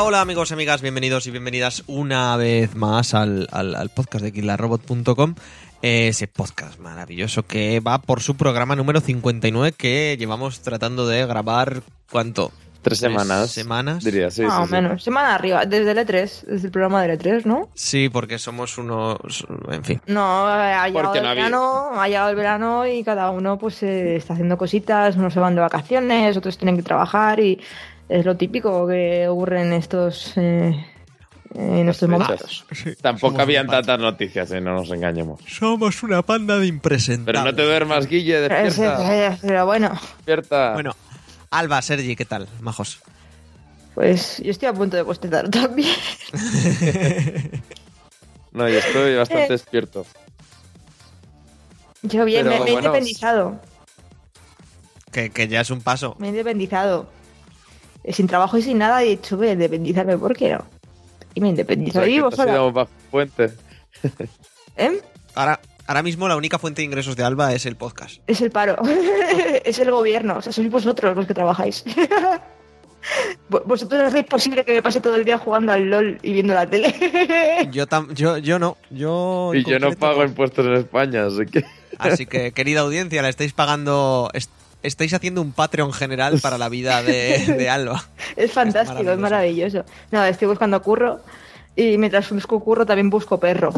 Hola, hola amigos, amigas, bienvenidos y bienvenidas una vez más al, al- al podcast de killarrobot.com. eh, Ese podcast maravilloso que va por su programa número 59 que llevamos tratando de grabar, ¿cuánto? Tres semanas. semanas. Diría, sí. Más sí, o sí. menos. Semana arriba, desde el E3, desde el programa del E3, ¿no? Sí, porque somos unos... En fin. No, ha llegado el no verano, ha llegado el verano y cada uno pues eh, está haciendo cositas, unos se van de vacaciones, otros tienen que trabajar y es lo típico que ocurre en estos eh, en estos momentos. Tampoco Somos habían tantas noticias, eh, no nos engañemos. Somos una panda de impresentables. Pero no te duermas, Guille, Pero, despierta. pero bueno, Despierta. Bueno, Alba, Sergi, ¿qué tal? Majos. pues yo estoy a punto de bostezar también. No, yo estoy bastante Eh. despierto. Yo bien, Pero me, me he independizado, Que, que ya es un paso. me he independizado. Sin trabajo y sin nada he dicho, voy a independizarme, ¿por qué no? Y me O independizo. sea, y sola. puente. ¿Eh? Ahora, ahora mismo la única fuente de ingresos de Alba es el podcast. Es el paro, es el gobierno, o sea, sois vosotros los que trabajáis. Vo- Vosotros hacéis posible que me pase todo el día jugando al LOL y viendo la tele. Yo, tam- yo, yo no. Yo Y yo no pago impuestos en España, así que. Así que, querida audiencia, la estáis pagando. est- estáis haciendo un Patreon general para la vida de, de Alba. es fantástico, es maravilloso. No, estoy buscando curro y mientras busco curro también busco perro,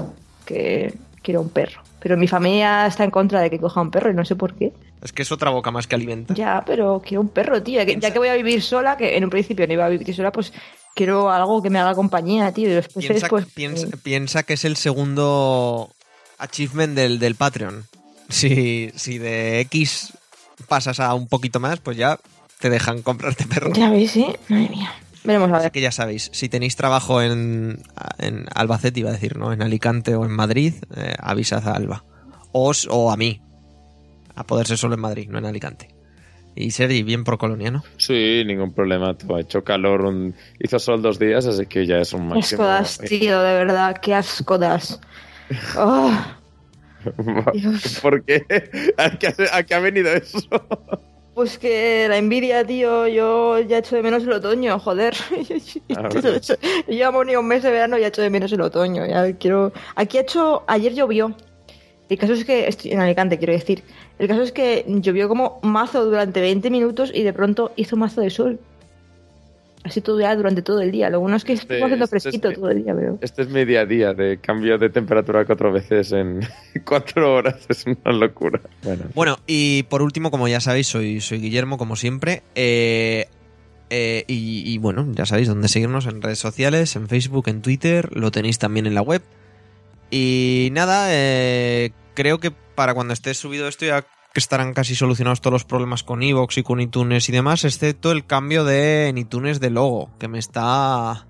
que quiero un perro. Pero mi familia está en contra de que coja un perro y no sé por qué. Es que es otra boca más que alimenta. Ya, pero quiero un perro, tío. Ya que, ya que voy a vivir sola, que en un principio no iba a vivir sola, pues quiero algo que me haga compañía, tío. Y después, Piensa, pues, piensa, eh, piensa que es el segundo achievement del, del Patreon. Si, si de X pasas a un poquito más, pues ya te dejan comprarte perro. Ya veis, ¿sí? Madre mía. Veremos a Así ver. que ya sabéis, si tenéis trabajo en, en Albacete, iba a decir, ¿no? En Alicante o en Madrid, eh, avisad a Alba. Os o a mí. A poder ser solo en Madrid, no en Alicante. Y Sergi, bien pro coloniano. Sí, ningún problema. Ha hecho calor, un... hizo sol dos días, así que ya es un Qué máximo. asco das, tío, de verdad. Qué asco das. Oh. ¿Por qué? ¿A qué, ha- a qué ha venido eso? pues que la envidia, tío. Yo ya echo de menos el otoño, joder. A ver. Llevamos ni un mes de verano y ya echo de menos el otoño. Ya quiero. Aquí ha hecho. Ayer llovió. El caso es que. Estoy en Alicante, quiero decir. El caso es que llovió como mazo durante 20 minutos y de pronto hizo mazo de sol. Así todo ya durante todo el día. Lo bueno es que estuvo haciendo este es fresquito mi- todo el día, pero. Este es mi día a día de cambio de temperatura cuatro veces en cuatro horas. Es una locura. Bueno, Bueno, y por último, como ya sabéis, soy, soy Guillermo, como siempre. Eh, eh, y, y bueno, ya sabéis dónde seguirnos en redes sociales, en Facebook, en Twitter, lo tenéis también en la web. Y nada, eh, creo que para cuando esté subido esto ya que estarán casi solucionados todos los problemas con iVoox y con iTunes y demás, excepto el cambio de iTunes de logo, que me está...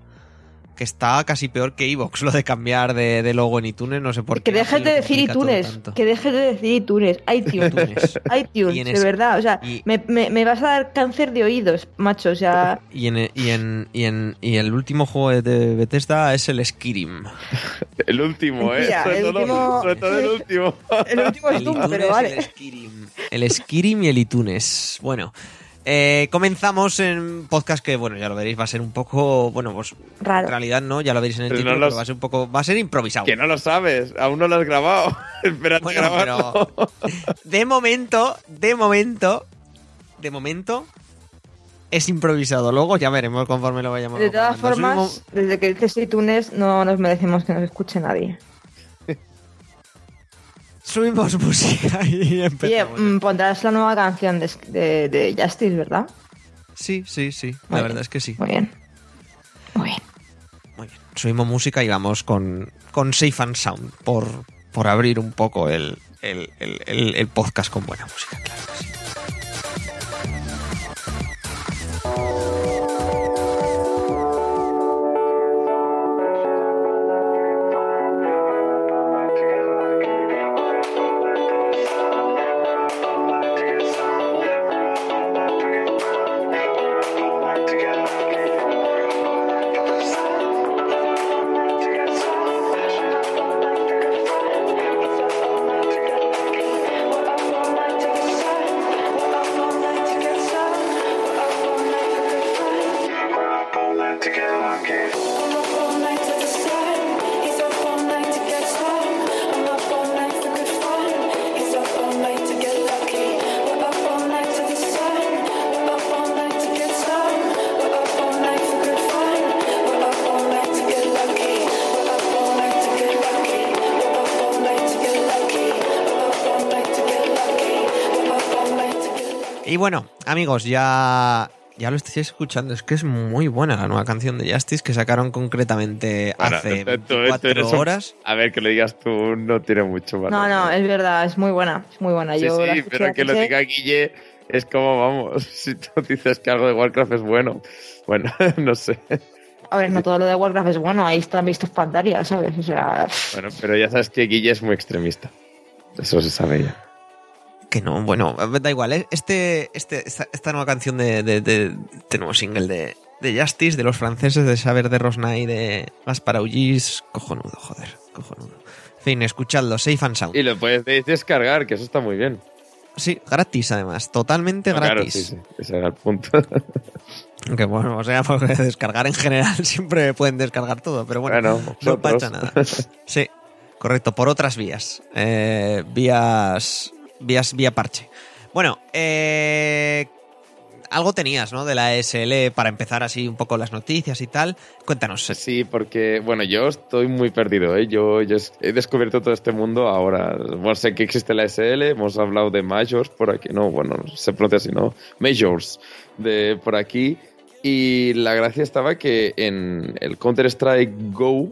que está casi peor que iVoox, lo de cambiar de, de logo en iTunes, no sé por Que qué. dejes de decir iTunes. Que dejes de decir iTunes. iTunes. iTunes. iTunes, Y en de es- verdad. O sea, y- me, me- me vas a dar cáncer de oídos, macho. O sea, Y en, y en, y en y el último juego de- Bethesda es el Skyrim. el último, ¿eh? Sobre, el todo, último- sobre todo el último. el último es pero y vale. el Skyrim. El Skyrim y el iTunes. Bueno, eh, comenzamos en podcast que, bueno, ya lo veréis, va a ser un poco, bueno, pues Raro. en realidad no, ya lo veréis en el Pero título, no pero los- va a ser un poco, va a ser improvisado. Que no lo sabes, aún no lo has grabado. Espérate Bueno. De momento, de momento, de momento es improvisado. Luego ya veremos conforme lo vayamos De todas grabando. formas, desde que dices iTunes, no nos merecemos que nos escuche nadie. Subimos, música y Oye, empezamos. mm, pondrás la nueva canción de, de, de Justice, ¿verdad? Sí, sí, sí. Muy La bien. verdad es que sí. Muy bien. Muy bien. Muy bien. Subimos música y vamos con, con Safe and Sound por, por abrir un poco el, el, el- el- el podcast con buena música, claro que sí. Bueno, amigos, ya, ya lo estáis escuchando. Es que es muy buena la nueva canción de Justice que sacaron concretamente Bueno, hace tú- tú- tú 24 eres un- horas. A ver, que lo digas tú no tiene mucho valor. No, no, es verdad, es muy buena, es muy buena. Sí, Yo sí, pero que lo diga Guille es como, vamos, si tú dices que algo de Warcraft es bueno. Bueno, no sé. A ver, no todo lo de Warcraft es bueno, ahí están vistos pantallas, ¿sabes? O sea, Bueno, pero ya sabes que Guille es muy extremista. Eso se sabe ya. Que no, bueno, da igual. ¿eh? Este, este, esta, esta nueva canción de, de, de- este nuevo single de, de Justice, de los franceses, de Saber de Rosna y de Gaspar Aullis, cojonudo, joder, cojonudo. En fin, escuchadlo, Safe and Sound. Y lo puedes de- descargar, que eso está muy bien. Sí, gratis además, totalmente No, claro, gratis. sí, sí, ese era el punto. Que bueno, o sea, porque descargar en general siempre pueden descargar todo, pero bueno, Bueno, no pasa nada. Sí, correcto, por otras vías. Eh, vías, vía parche. Bueno, eh, algo tenías, ¿no? De la ESL para empezar así un poco las noticias y tal. Cuéntanos. Sí, porque, bueno, yo estoy muy perdido, ¿eh? Yo, he descubierto todo este mundo ahora. Bueno, sé que existe la SL, hemos hablado de Majors por aquí, no, bueno, se pronuncia así, ¿no? Majors, de por aquí. Y la gracia estaba que en el Counter-Strike Go,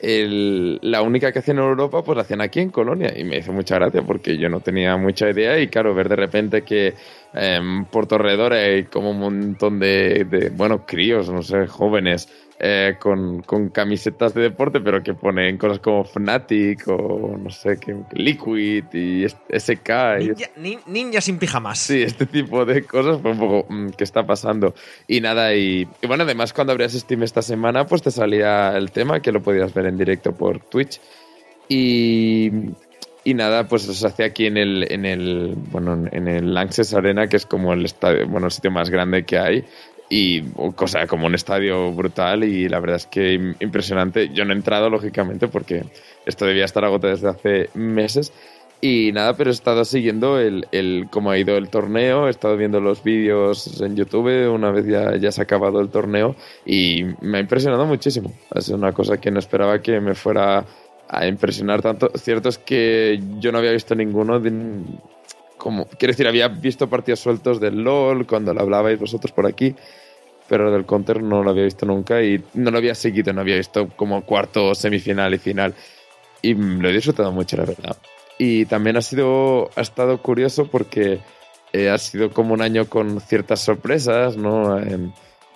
el- la única que hacían en Europa, pues la hacían aquí en Colonia. Y me hizo mucha gracia porque yo no tenía mucha idea. Y claro, ver de repente que em, por Torredor hay como un montón de, de, bueno, críos, no sé, jóvenes, eh, con, con camisetas de deporte, pero que ponen cosas como Fnatic o no sé, que, Liquid y SK. Y Ninja, nin- ninja sin pijamas. Sí, este tipo de cosas fue un poco, mm, ¿qué está pasando? Y nada, y, y bueno, además cuando abrías Steam esta semana, pues te salía el tema que lo podías ver en directo por Twitch. Y, y nada, pues se hace aquí en el, en el, bueno, en el Lanxess Arena, que es como el estadio, bueno, el sitio más grande que hay. Y, cosa, como un estadio brutal y la verdad es que im- impresionante. Yo no he entrado, lógicamente, porque esto debía estar agotado desde hace meses. Y nada, pero he estado siguiendo el, el cómo ha ido el torneo, he estado viendo los vídeos en YouTube una vez ya, ya se ha acabado el torneo y me ha impresionado muchísimo. Ha sido una cosa que no esperaba que me fuera a impresionar tanto. Cierto es que yo no había visto ninguno de... Como, quiero decir, había visto partidos sueltos del LOL cuando lo hablabais vosotros por aquí, pero del Counter no lo había visto nunca y no lo había seguido, no había visto como cuarto, semifinal y final. Y lo he disfrutado mucho, la verdad. Y también ha sido, ha estado curioso porque eh, ha sido como un año con ciertas sorpresas, ¿no?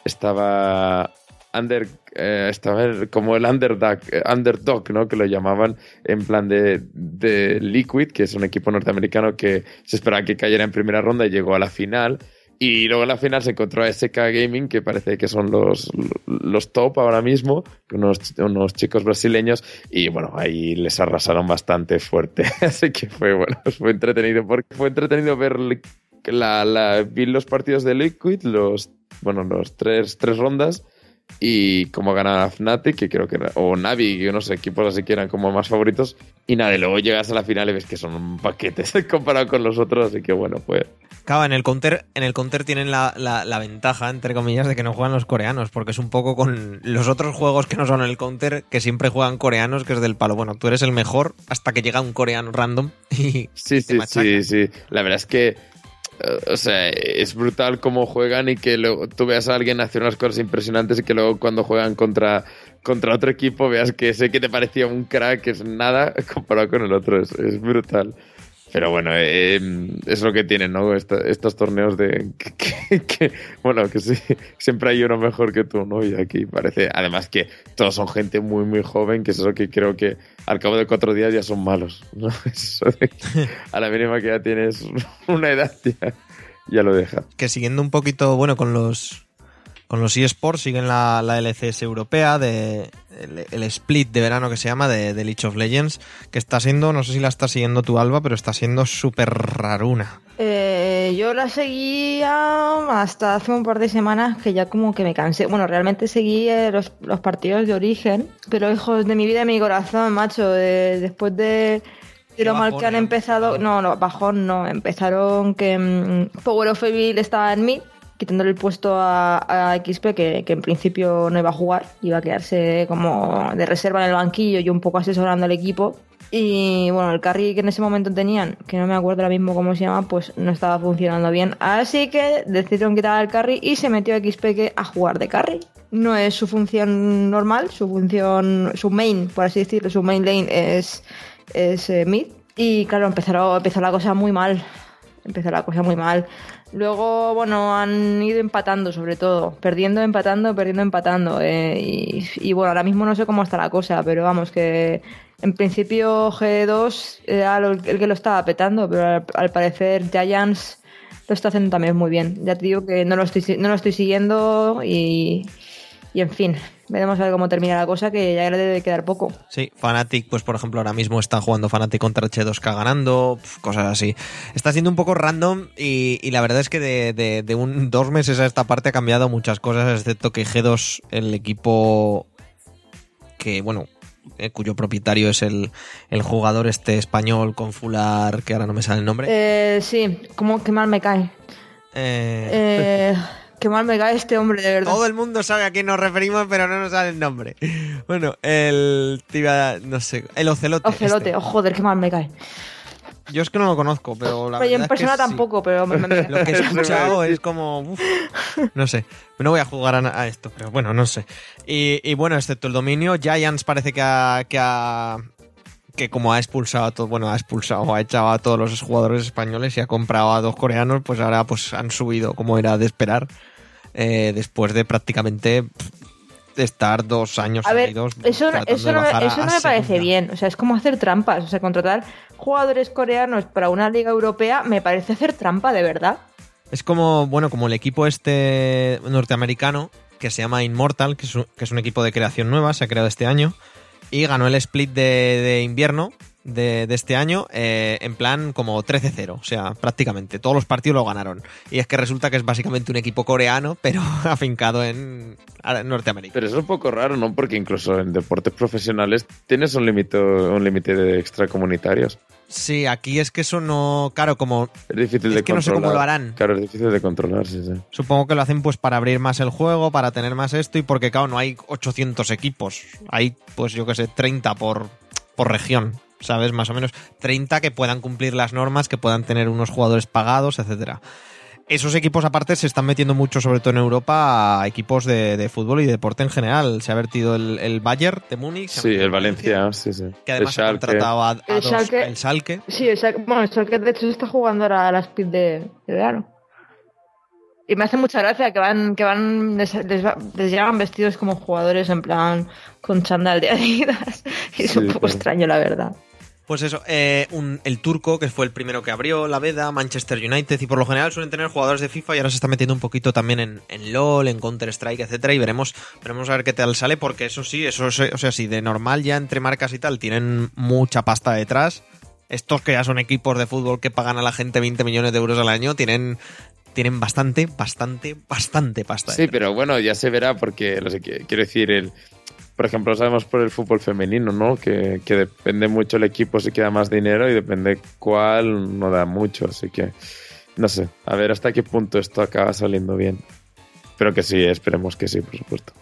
Estaba under, eh, estaba como el underdog, eh, underdog, ¿no? Que lo llamaban en plan de, de Liquid, que es un equipo norteamericano que se esperaba que cayera en primera ronda y llegó a la final. Y luego en la final se encontró a SK Gaming, que parece que son los, los top ahora mismo, unos, unos chicos brasileños, y bueno, ahí les arrasaron bastante fuerte. Así que fue bueno, fue entretenido, porque fue entretenido ver la, la, vi los partidos de Liquid, los, bueno, los tres, tres rondas, y cómo ganaba Fnatic, que creo que era, o Navi, que no sé, equipos así que eran como más favoritos, y nada, y luego llegas a la final y ves que son un paquete comparado con los otros, así que bueno, pues Claro, en el counter, en el counter tienen la, la- la ventaja, entre comillas, de que no juegan los coreanos, porque es un poco con los otros juegos que no son el counter, que siempre juegan coreanos, que es del palo. Bueno, tú eres el mejor hasta que llega un coreano random y Sí, sí, machaca. sí, sí. La verdad es que, o sea, es brutal cómo juegan y que luego tú veas a alguien hacer unas cosas impresionantes y que luego cuando juegan contra, contra otro equipo veas que sé que te parecía un crack, es nada comparado con el otro. Es brutal. Pero bueno, eh, es lo que tienen, ¿no? Estos torneos de que, bueno, que sí, siempre hay uno mejor que tú, ¿no? Y aquí parece, además que todos son gente muy, muy joven, que es eso que creo que al cabo de cuatro días ya son malos, ¿no? Eso de a la mínima que ya tienes una edad, ya, ya lo deja. que siguiendo un poquito, bueno, con los con los eSports siguen la, la LCS europea, de, el, el split de verano que se llama, de, de League of Legends, que está siendo, no sé si la está siguiendo tu Alba, pero está siendo súper raruna. Eh, yo la seguía hasta hace un par de semanas que ya como que me cansé. Bueno, realmente seguí eh, los, los partidos de origen, pero hijos de mi vida y mi corazón, macho, de- después de, lo mal que han empezado, no, no, bajón no, empezaron que mm, Power of Evil estaba en mí, quitándole el puesto a, a XP que, que en principio no iba a jugar, iba a quedarse como de reserva en el banquillo y un poco asesorando al equipo. Y bueno, el carry que en ese momento tenían, que no me acuerdo ahora mismo cómo se llama, pues no estaba funcionando bien. Así que decidieron quitar el carry y se metió XPK a jugar de carry. No es su función normal, su función, su main, por así decirlo, su main lane es, es eh, mid. Y claro, empezó, empezó la cosa muy mal. Empezó la cosa muy mal. Luego, bueno, han ido empatando sobre todo. Perdiendo, empatando, perdiendo, empatando. eh, y, bueno, ahora mismo no sé cómo está la cosa, pero vamos, que en principio G2 era el que lo estaba petando, pero al, parecer Giants lo está haciendo también muy bien. Ya te digo que no lo estoy, no lo estoy siguiendo y, y en fin, veremos a ver cómo termina la cosa, que ya le debe quedar poco. Sí, Fnatic, pues por ejemplo, ahora mismo están jugando Fnatic contra H2K ganando, cosas así. Está siendo un poco random y, y la verdad es que de, de- de un, dos meses a esta parte ha cambiado muchas cosas, excepto que G2, el equipo que, bueno, eh, cuyo propietario es el, el jugador este español con fular, que ahora no me sale el nombre. Eh, sí, como que mal me cae. Eh, Eh, qué mal me cae este hombre, de verdad. Todo el mundo sabe a quién nos referimos, pero no nos sale el nombre. Bueno, el... te iba a- no sé, el Ocelote. Ocelote, este. oh, joder, qué mal me cae. Yo es que no lo conozco, pero la Pero yo en verdad es que persona sí. tampoco, pero me, me- me- Lo que he escuchado es como... uf, no sé, no voy a jugar a, a esto, pero bueno, no sé. Y, y bueno, excepto el dominio, Giants parece que ha... Que ha que como ha expulsado a todo, bueno, ha expulsado, ha echado a todos los jugadores españoles y ha comprado a dos coreanos, pues ahora pues han subido como era de esperar, eh, después de prácticamente estar dos años A ver, seguidos eso, eso no, me, eso no me parece bien. O sea, es como hacer trampas. O sea, contratar jugadores coreanos para una liga europea me parece hacer trampa, de verdad. Es como, bueno, como el equipo este norteamericano que se llama Immortal, que es un, que es un equipo de creación nueva, se ha creado este año, y ganó el split de, de invierno de, de este año eh, en plan como 13-0, o sea, prácticamente todos los partidos lo ganaron. Y es que resulta que es básicamente un equipo coreano, pero afincado en Norteamérica. Pero eso es un poco raro, ¿no? Porque incluso en deportes profesionales tienes un límite un límite de extracomunitarios. Sí, aquí es que eso no, claro, como Es difícil Es de que no sé controlar. cómo lo harán. Claro, es difícil de controlar, sí, sí. Supongo que lo hacen pues para abrir más el juego, para tener más esto y porque claro, no hay 800 equipos. Hay pues yo que sé, 30 por, por región, ¿sabes? Más o menos 30 que puedan cumplir las normas, que puedan tener unos jugadores pagados, etcétera. Esos equipos aparte se están metiendo mucho, sobre todo en Europa, a equipos de, de fútbol y de deporte en general. Se ha vertido el, el Bayern de Múnich. Sí, el Valencia, sí, sí. Que además el ha contratado a, a El dos- Schalke. el Schalke. Sí, el Schalke- bueno, el Schalke de hecho se está jugando ahora a la speed de, de verano. Y me hace mucha gracia que van, que van, les, les les llegan vestidos como jugadores en plan con chándal de Adidas. Y es Sí, un poco claro. extraño, la verdad. Pues eso, eh, un- el turco, que fue el primero que abrió la veda, Manchester United, y por lo general suelen tener jugadores de FIFA y ahora se está metiendo un poquito también en, en LOL, en Counter-Strike, etcétera, y veremos, veremos a ver qué tal sale, porque eso sí, eso es- o sea, si de normal ya entre marcas y tal tienen mucha pasta detrás, estos que ya son equipos de fútbol que pagan a la gente 20 millones de euros al año, tienen, tienen bastante, bastante, bastante pasta. Sí, pero bueno, ya se verá porque, no sé, quiero decir, el, por ejemplo, sabemos por el fútbol femenino, ¿no? Que, que depende mucho el equipo si queda más dinero y depende cuál no da mucho, así que no sé, a ver hasta qué punto esto acaba saliendo bien. Pero que sí, esperemos que sí, por supuesto.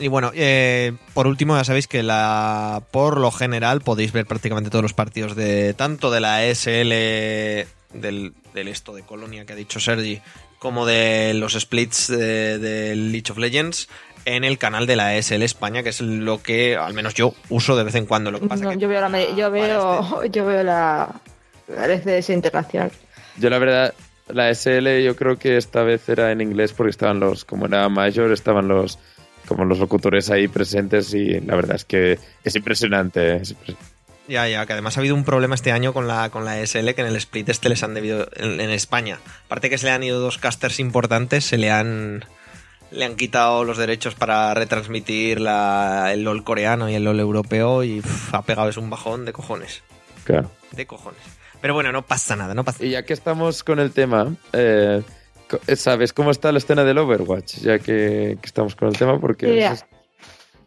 Y bueno, eh, por último, ya sabéis que la por lo general podéis ver prácticamente todos los partidos de tanto de la SL del, del esto de Colonia que ha dicho Sergi, como de los splits de- del League of Legends en el canal de la SL España, que es lo que al menos yo uso de vez en cuando. Lo que pasa No, que yo veo la, yo veo, yo veo la, la LCS internacional. Yo la verdad, la SL yo creo que esta vez era en inglés porque estaban los, como era mayor, estaban los como los locutores ahí presentes y la verdad es que es impresionante. es Ya, ya, que además ha habido un problema este año con la, con la SL que en el split este les han debido en, en España. Aparte que se le han ido dos casters importantes, se le han le han quitado los derechos para retransmitir la, el LOL coreano y el LOL europeo y uf, ha pegado es un bajón de cojones, Claro. de cojones. Pero bueno, no pasa nada, no pasa Y ya que estamos con el tema, eh, ¿sabes cómo está la escena del Overwatch? Ya que, que estamos con el tema, porque... Es-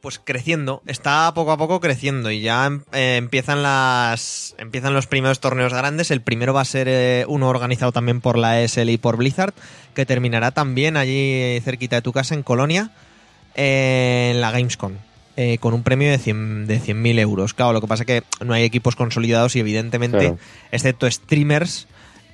Pues creciendo, está poco a poco creciendo y ya em- eh, empiezan las empiezan los primeros torneos grandes. El primero va a ser eh, uno organizado también por la ESL y por Blizzard, que terminará también allí cerquita de tu casa en Colonia, eh, en la Gamescom. eh, con un premio de 100 de 100.000 euros. Claro, lo que pasa es que no hay equipos consolidados y evidentemente, Claro. excepto streamers,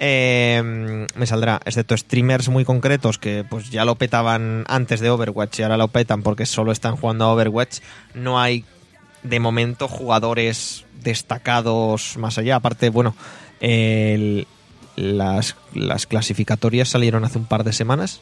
eh, me saldrá, excepto streamers muy concretos que pues ya lo petaban antes de Overwatch y ahora lo petan porque solo están jugando a Overwatch, no hay de momento jugadores destacados más allá. Aparte, bueno, el- las, las clasificatorias salieron hace un par de semanas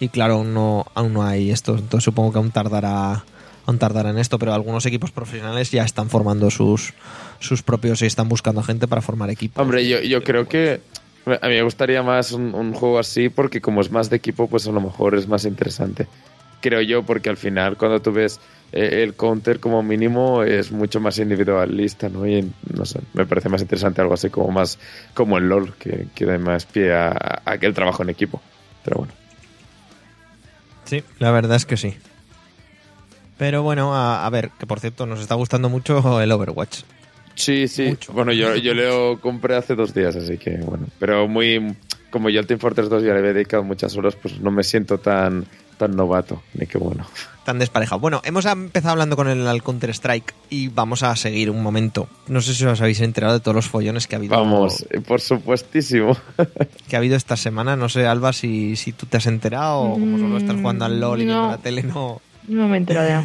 y claro, aún no, aún no hay esto. Entonces supongo que aún tardará, aún tardará en esto, pero algunos equipos profesionales ya están formando sus, sus propios y están buscando gente para formar equipos. Hombre, yo, yo creo que a mí me gustaría más un, un juego así porque como es más de equipo, pues a lo mejor es más interesante. Creo yo, porque al final cuando tú ves eh, el counter como mínimo es mucho más individualista, ¿no? Y no sé, me parece más interesante algo así como más como el LOL, que, que da más pie a, a aquel trabajo en equipo. Pero bueno. Sí, la verdad es que sí. Pero bueno, a, a ver, que por cierto, nos está gustando mucho el Overwatch. Sí, sí. Mucho. Bueno, yo, yo lo compré hace dos días, así que bueno. Pero muy. Como yo al Team Fortress 2 ya le he dedicado muchas horas, pues no me siento tan, tan novato. Ni que bueno. Tan desparejado. Bueno, hemos empezado hablando con el Counter-Strike y vamos a seguir un momento. No sé si os habéis enterado de todos los follones que ha habido, Vamos, por supuestísimo. que ha habido esta semana. No sé, Alba, si, si tú te has enterado o como solo estás jugando al LOL y viendo No. la tele, no. No me he enterado ya.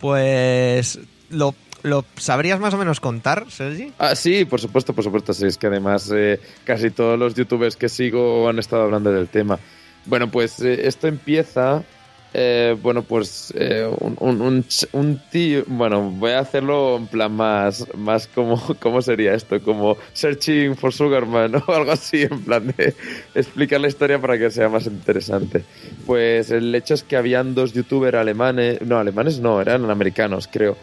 Pues lo, lo sabrías más o menos contar, Sergi. Ah, sí, por supuesto, por supuesto. Sí, es que además eh, casi todos los youtubers que sigo han estado hablando del tema. Bueno, pues eh, esto empieza. eh, bueno, pues un, un, un tío. Bueno, voy a hacerlo en plan más. Más como. ¿Cómo sería esto? Como Searching for Sugarman o algo así, en plan de explicar la historia para que sea más interesante. Pues el hecho es que habían dos youtubers alemanes. No, alemanes no, eran americanos, creo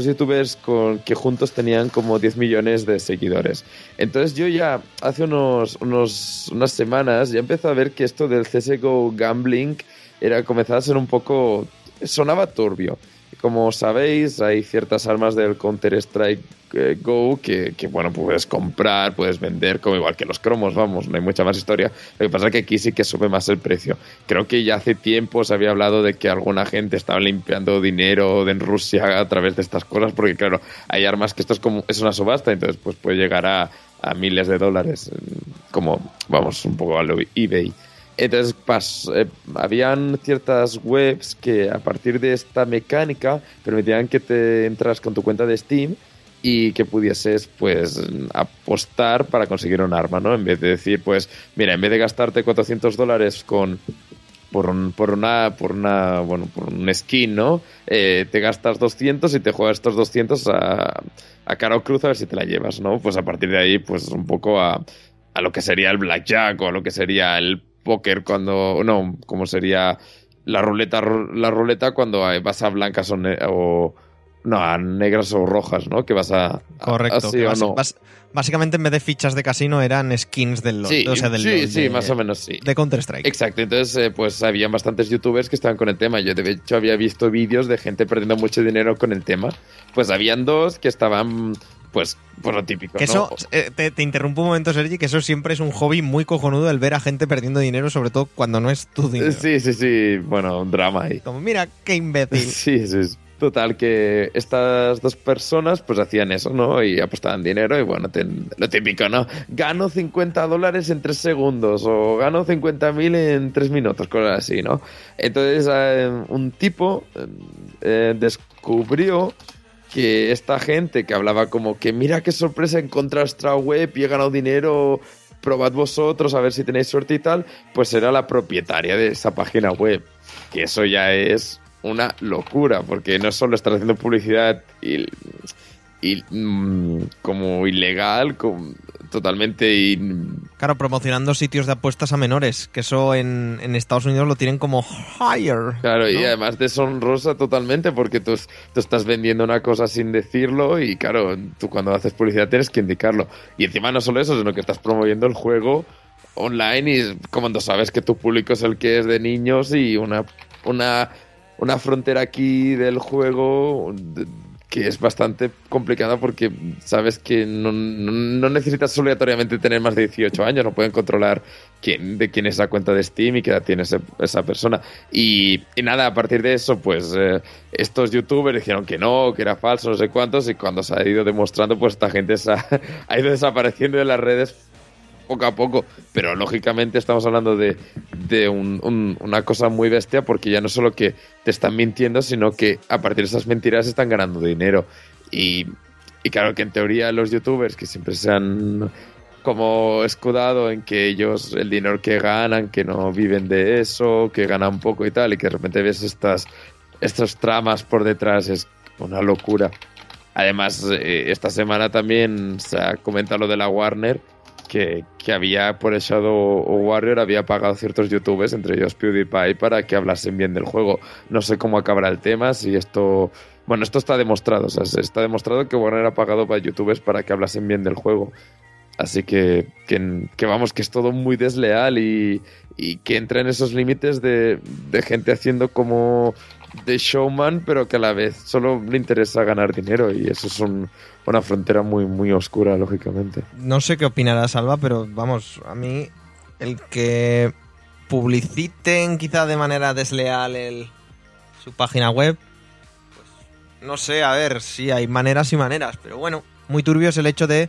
youtubers con, que juntos tenían como 10 millones de seguidores. Entonces yo ya hace unos, unas semanas ya empecé a ver que esto del CSGO gambling era, comenzaba a ser un poco... sonaba turbio. Como sabéis, hay ciertas armas del Counter-Strike eh, Go que, que, bueno, puedes comprar, puedes vender, como igual que los cromos, vamos, no hay mucha más historia. Lo que pasa es que aquí sí que sube más el precio. Creo que ya hace tiempo se había hablado de que alguna gente estaba limpiando dinero de Rusia a través de estas cosas, porque claro, hay armas que esto es como es una subasta, entonces pues puede llegar a, miles de dólares, eh, como, vamos, un poco a lo eBay. Entonces, pas- eh, habían ciertas webs que a partir de esta mecánica permitían que te entras con tu cuenta de Steam y que pudieses pues apostar para conseguir un arma, ¿no? En vez de decir, pues, mira, en vez de gastarte 400 dólares con por, un- por una por una bueno por un skin no Eh, te gastas 200 y te juegas estos 200 a, a cara o cruz a ver si te la llevas no pues a partir de ahí pues un poco a, a lo que sería el blackjack o a lo que sería el póker cuando no como sería la ruleta la ruleta cuando hay- vas a blancas o, o no a negras o rojas no que vas a a- Correcto. así no. bas- básicamente en vez de fichas de casino eran skins del LOL. sí, o sea, del sí, LOL, sí, de- más o menos sí De Counter-Strike. Exacto, entonces eh, pues habían bastantes youtubers que estaban con el tema. Yo de hecho había visto vídeos de gente perdiendo mucho dinero con el tema. Pues habían dos que estaban pues por lo típico. Que ¿no? eso, eh, te, te interrumpo un momento, Sergi, que eso siempre es un hobby muy cojonudo el ver a gente perdiendo dinero, sobre todo cuando no es tu dinero. Sí, sí, sí, bueno, un drama ahí. Como, mira, qué imbécil. Sí, sí, sí. Total, que estas dos personas pues hacían eso, ¿no? Y apostaban dinero y bueno, te- lo típico, ¿no? Gano 50 dólares en 3 segundos o gano 50.000 en 3 minutos, cosas así, ¿no? Entonces eh, un tipo eh, descubrió que esta gente que hablaba como que mira qué sorpresa encontrar nuestra web y he ganado dinero, probad vosotros a ver si tenéis suerte y tal, pues era la propietaria de esa página web. Que eso ya es una locura, porque no solo estás haciendo publicidad y, y, mm, como ilegal, como totalmente in- Claro, promocionando sitios de apuestas a menores, que eso en, en Estados Unidos lo tienen como higher. Claro, y además deshonrosa totalmente porque tú, tú estás vendiendo una cosa sin decirlo y claro, tú cuando haces publicidad tienes que indicarlo. Y encima no solo eso, sino que estás promoviendo el juego online y cuando sabes que tu público es el que es de niños y una, una, una frontera aquí del juego de- que es bastante complicada porque sabes que no, no, necesitas obligatoriamente tener más de 18 años, no pueden controlar quién, de quién es la cuenta de Steam y qué edad tiene esa persona. Y, nada, a partir de eso, pues eh, estos youtubers dijeron que no, que era falso, no sé cuántos, y cuando se ha ido demostrando, pues esta gente se ha ido desapareciendo de las redes poco a poco, pero lógicamente estamos hablando de, de una cosa muy bestia porque ya no solo que te están mintiendo, sino que a partir de esas mentiras están ganando dinero. Y, y claro que en teoría los youtubers que siempre se han como escudado en que ellos el dinero que ganan, que no viven de eso, que ganan poco y tal, y que de repente ves estas, estas tramas por detrás, es una locura. Además, eh, esta semana también se ha comentado lo de la Warner, que, había por el Shadow Warrior había pagado ciertos youtubers, entre ellos PewDiePie, para que hablasen bien del juego. No sé cómo acabará el tema, si esto... Bueno, esto está demostrado, o sea, está demostrado que Warner ha pagado para youtubers para que hablasen bien del juego. Así que, que, vamos, que es todo muy desleal y, y que entra en esos límites de, de gente haciendo como de showman, pero que a la vez solo le interesa ganar dinero y eso es una frontera muy, muy oscura, lógicamente. No sé qué opinarás, Alba, pero vamos, a mí el que publiciten quizá de manera desleal su página web, pues no sé, a ver, sí, hay maneras y maneras, pero bueno, muy turbio es el hecho de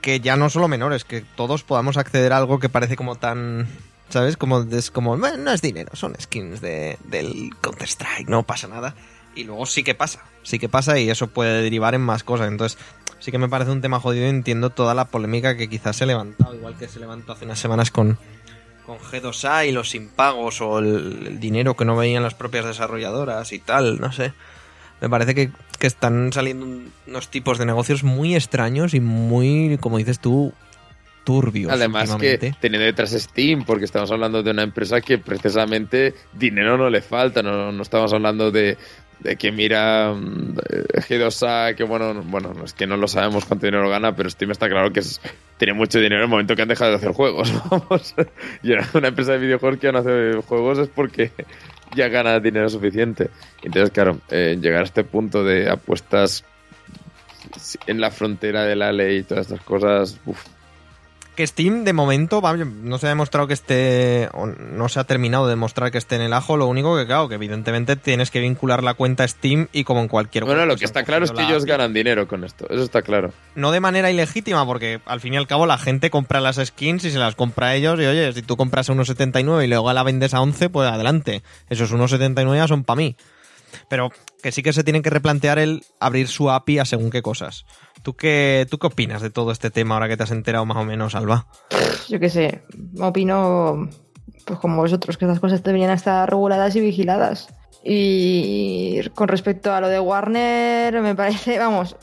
que ya no solo menores, que todos podamos acceder a algo que parece como tan ¿Sabes? Como, es como, no es dinero, son skins de, del Counter-Strike, no pasa nada. Y luego sí que pasa, sí que pasa y eso puede derivar en más cosas. Entonces, sí que me parece un tema jodido y entiendo toda la polémica que quizás se ha igual que se levantó hace unas semanas con, con G2A y los impagos o el, dinero que no veían las propias desarrolladoras y tal, no sé. Me parece que, que están saliendo unos tipos de negocios muy extraños y muy, como dices tú, turbios. Además que tiene detrás Steam, porque estamos hablando de una empresa que precisamente dinero no le falta, no, no estamos hablando de, de que mira mm, G2A, que bueno, bueno, es que no lo sabemos cuánto dinero gana, pero Steam está claro que tiene mucho dinero en el momento que han dejado de hacer juegos. Vamos, y una empresa de videojuegos que no hace juegos es porque ya gana dinero suficiente. Entonces, claro, eh, llegar a este punto de apuestas en la frontera de la ley y todas estas cosas, que Steam de momento no se ha demostrado que esté, o no se ha terminado de demostrar que esté en el ajo, lo único que claro, que evidentemente tienes que vincular la cuenta Steam y como en cualquier Bueno, lo que está claro es que ellos ganan dinero con esto, eso está claro. No de manera ilegítima, porque al fin y al cabo la gente compra las skins y se las compra a ellos y oye, si tú compras a 1,79 y luego la vendes a 11, pues adelante, esos 1,79 ya son para mí. Pero que sí que se tienen que replantear el abrir su API a según qué cosas. ¿Tú qué, ¿Tú qué opinas de todo este tema ahora que te has enterado más o menos, Alba? Yo qué sé, opino pues como vosotros, que esas cosas deberían estar reguladas y vigiladas. Y con respecto a lo de Warner, me parece, vamos,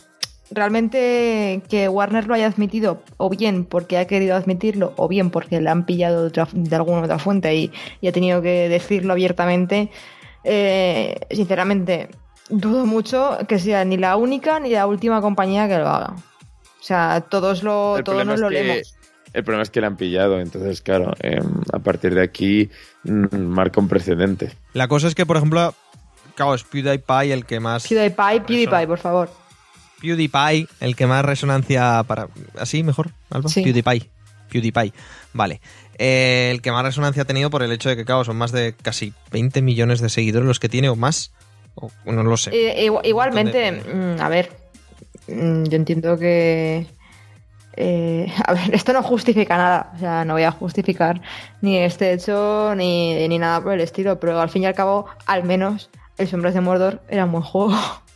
realmente que Warner lo haya admitido, o bien porque ha querido admitirlo, o bien porque le han pillado de, alguna otra fuente y, ha tenido que decirlo abiertamente, eh, sinceramente, dudo mucho que sea ni la única ni la última compañía que lo haga. O sea, todos lo, todos nos lo leemos. El problema es que la han pillado, entonces, claro, em, a partir de aquí mm, marca un precedente. La cosa es que, por ejemplo, claro, es PewDiePie el que más. PewDiePie, PewDiePie, por favor. PewDiePie, el que más resonancia para. ¿Así mejor, Alba? PewDiePie. PewDiePie. Vale. Eh, el que más resonancia ha tenido por el hecho de que, claro, son más de casi 20 millones de seguidores los que tiene o más no lo sé. Eh, igualmente, mm, a ver, mm, yo entiendo que... Eh, a ver, esto no justifica nada, o sea, no voy a justificar ni este hecho ni, ni nada por el estilo, pero al fin y al cabo, al menos el Sombras de Mordor era un buen juego.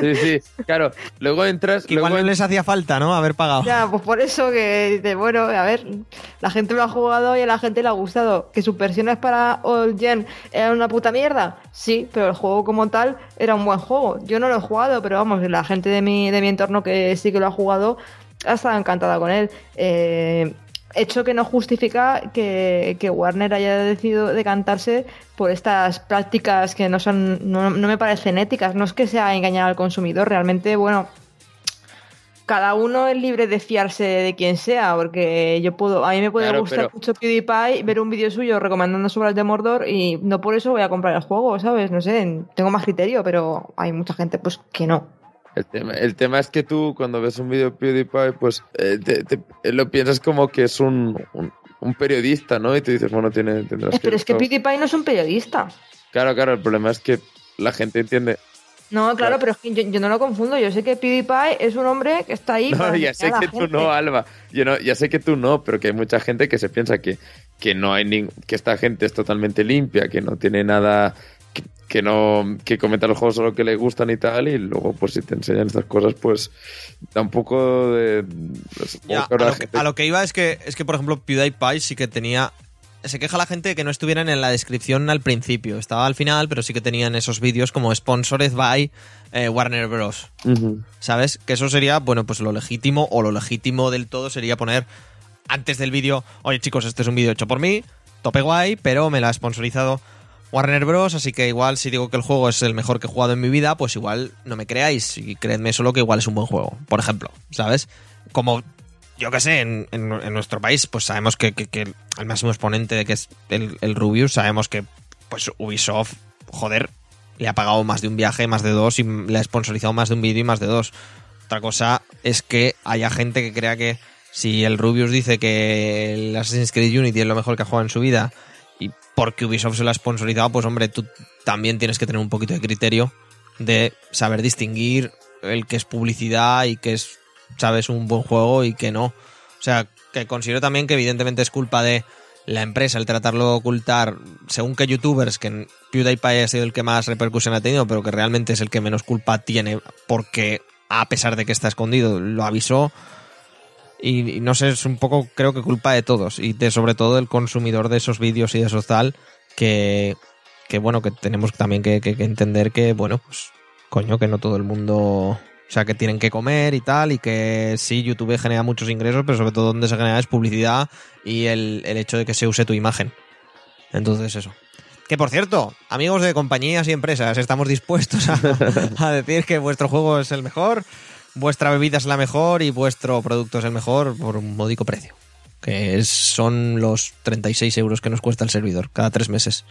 Sí, sí, claro. Luego entras. Igual no les hacía falta, ¿no? Haber pagado. Ya, pues por eso que bueno, a ver, la gente lo ha jugado y a la gente le ha gustado. Que sus versiones para Old Gen eran una puta mierda. Sí, pero el juego como tal era un buen juego. Yo no lo he jugado, pero vamos, la gente de mi, de mi entorno que sí que lo ha jugado ha estado encantada con él. Eh, hecho que no justifica que, Warner haya decidido decantarse por estas prácticas que no son no, me parecen éticas no es que sea engañar al consumidor realmente bueno cada uno es libre de fiarse de quien sea, porque yo puedo, a mí me puede Claro, gustar pero- mucho PewDiePie, ver un vídeo suyo recomendando sobras de Mordor y no por eso voy a comprar el juego, ¿sabes? No sé, tengo más criterio, pero hay mucha gente pues que no. El tema, el tema es que tú cuando ves un vídeo de PewDiePie, pues eh, te- te- lo piensas como que es un, un, un periodista, ¿no? Y te dices, bueno, tiene, tendrás Pero es que. PewDiePie no es un periodista. Claro, claro, el problema es que la gente entiende. No, claro, Claro. pero es que yo, yo no lo confundo. Yo sé que PewDiePie es un hombre que está ahí. No, para ya sé que tú no, Alba. Yo no, ya sé que tú no, pero que hay mucha gente que se piensa que, que no hay ning- que esta gente es totalmente limpia, que no tiene nada, que, no, que comenta los juegos solo que le gustan y tal, y luego pues si te enseñan estas cosas, pues da un poco de. Ya, a, lo que, gente- a lo que iba es que, es que, por ejemplo, PewDiePie sí que tenía... Se queja la gente de que no estuvieran en la descripción al principio. Estaba al final, pero sí que tenían esos vídeos como Sponsored by eh, Warner Bros. ¿Sabes? Que eso sería, bueno, pues lo legítimo o lo legítimo del todo sería poner antes del vídeo, oye chicos, este es un vídeo hecho por mí, tope guay, pero me lo ha sponsorizado Warner Bros. Así que igual si digo que el juego es el mejor que he jugado en mi vida, pues igual no me creáis y creedme solo que igual es un buen juego, por ejemplo, ¿sabes? Como, yo que sé, en, en- nuestro país, pues sabemos que, que- que el máximo exponente de que es el, el Rubius, sabemos que pues Ubisoft, joder, le ha pagado más de un viaje, más de dos, y le ha sponsorizado más de un vídeo y más de dos. Otra cosa es que haya gente que crea que si el Rubius dice que el Assassin's Creed Unity es lo mejor que ha jugado en su vida porque Ubisoft se lo ha sponsorizado, pues hombre, tú también tienes que tener un poquito de criterio de saber distinguir el que es publicidad y que es, sabes, un buen juego y que no. O sea, que considero también que evidentemente es culpa de la empresa el tratarlo de ocultar, según que youtubers, que PewDiePie ha sido el que más repercusión ha tenido, pero que realmente es el que menos culpa tiene porque a pesar de que está escondido, lo avisó. Y, y no sé, es un poco, creo que culpa de todos y de sobre todo del consumidor de esos vídeos y de esos tal, que, que bueno, que tenemos también que, que- entender que, bueno, pues, coño, que no todo el mundo, o sea, que tienen que comer y tal, y que sí, YouTube genera muchos ingresos, pero sobre todo donde se genera es publicidad y el, el hecho de que se use tu imagen. Entonces, eso. Que por cierto, amigos de compañías y empresas, estamos dispuestos a decir que vuestro juego es el mejor, vuestra bebida es la mejor y vuestro producto es el mejor por un módico precio. Que son los 36 euros que nos cuesta el servidor cada tres meses.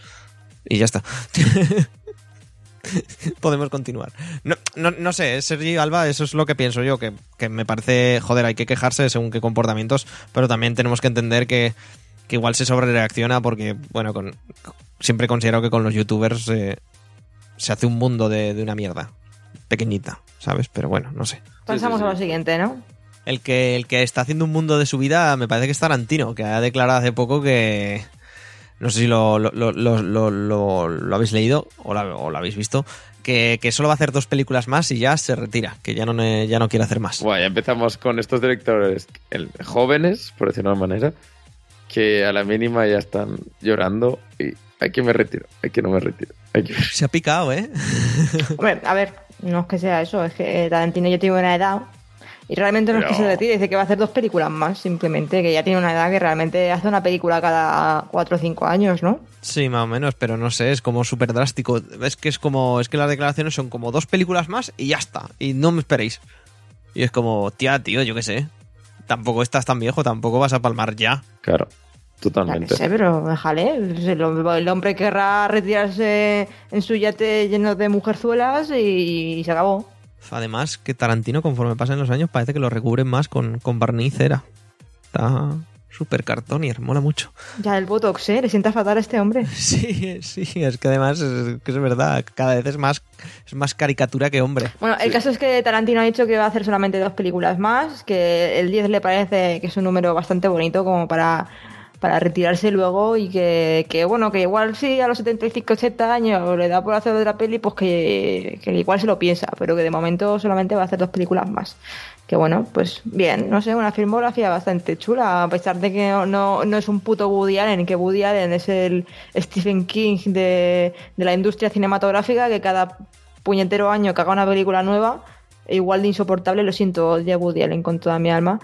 Y ya está. Podemos continuar. No, no, no sé, Sergi Alba, eso es lo que pienso yo, que, que me parece, joder, hay que quejarse según qué comportamientos, pero también tenemos que entender que, que igual se sobrereacciona porque, bueno, con, siempre considero que con los youtubers eh, se hace un mundo de, de una mierda pequeñita, ¿sabes? Pero bueno, no sé. Pasamos sí, sí. a lo siguiente, ¿no? El que, el que está haciendo un mundo de su vida me parece que es Tarantino, que ha declarado hace poco que... No sé si lo, lo, lo, lo, lo- lo- lo habéis leído o lo, o lo habéis visto, que, que solo va a hacer dos películas más y ya se retira, que ya no, ne- ya no quiere hacer más. Bueno, ya empezamos con estos directores el- jóvenes, por decirlo de una manera, que a la mínima ya están llorando y hay que me retiro, hay que no me retiro. Hay que... Se ha picado, ¿eh? Hombre, a ver, no es que sea eso, es que eh, Tarantino ya tiene una edad y realmente no es que se retire, dice que va a hacer dos películas más, simplemente, que ya tiene una edad que realmente hace una película cada cuatro o cinco años, ¿no? Sí, más o menos, pero no sé, es como súper drástico. Es que es como, es que las declaraciones son como dos películas más y ya está. Y no me esperéis. Y es como, tía, tío, yo qué sé. Tampoco estás tan viejo, tampoco vas a palmar ya. Claro, totalmente. sé, pero déjale. El, el hombre querrá retirarse en su yate lleno de mujerzuelas y, se acabó. Además, que Tarantino, conforme pasan los años, parece que lo recubren más con, con barniz y cera. Está súper cartonier, mola mucho. Ya el Botox, ¿eh? Le sienta fatal a este hombre. Sí, sí, es que además es, que es verdad, cada vez es más, es más caricatura que hombre. Bueno, el Sí. caso es que Tarantino ha dicho que va a hacer solamente dos películas más, que el 10 le parece que es un número bastante bonito como para, para retirarse luego y que, que, bueno, que igual sí a los 75, 80 años le da por hacer otra peli, pues que, que igual se lo piensa, pero que de momento solamente va a hacer dos películas más. Que bueno, pues bien, no sé, una filmografía bastante chula, a pesar de que no, no, es un puto Woody Allen, que Woody Allen es el Stephen King de, de la industria cinematográfica, que cada puñetero año haga una película nueva, igual de insoportable, lo siento, de Woody Allen con toda mi alma.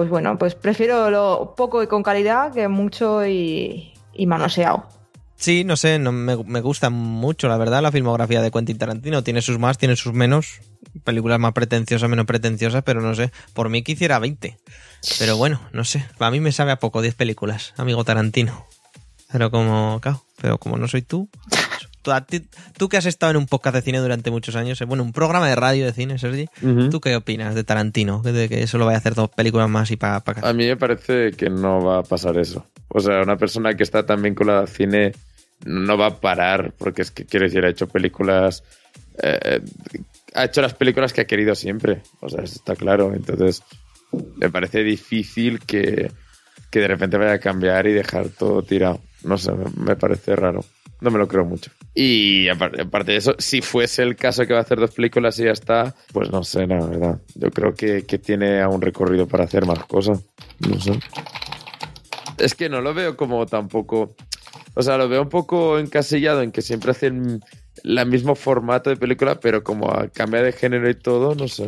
Pues bueno, pues prefiero lo poco y con calidad que mucho y, manoseado. Sí, no sé, no, me, me gusta mucho, la verdad, la filmografía de Quentin Tarantino. Tiene sus más, tiene sus menos. Películas más pretenciosas, menos pretenciosas, pero no sé. Por mí quisiera 20. Pero bueno, no sé. A mí me sabe a poco 10 películas, amigo Tarantino. Pero como, claro, pero como no soy tú. Tú, a ti- tú que has estado en un podcast de cine durante muchos años, eh, bueno, un programa de radio de cine, Sergi. Ujú. ¿Tú qué opinas de Tarantino? De que solo vaya a hacer dos películas más y para... A mí me parece que no va a pasar eso. O sea, una persona que está tan vinculada al cine no va a parar, porque es que, quiero decir, ha hecho películas. eh, ha hecho las películas que ha querido siempre. O sea, eso está claro. Entonces, me parece difícil que, que de repente vaya a cambiar y dejar todo tirado. No sé, me parece raro. No me lo creo mucho. Y aparte, de eso, si fuese el caso que va a hacer dos películas y ya está, pues no sé, la verdad. Yo creo que, que tiene aún recorrido para hacer más cosas. No sé. Es que no lo veo como tampoco. O sea, lo veo un poco encasillado en que siempre hacen el mismo formato de película, pero como cambia de género y todo, no sé.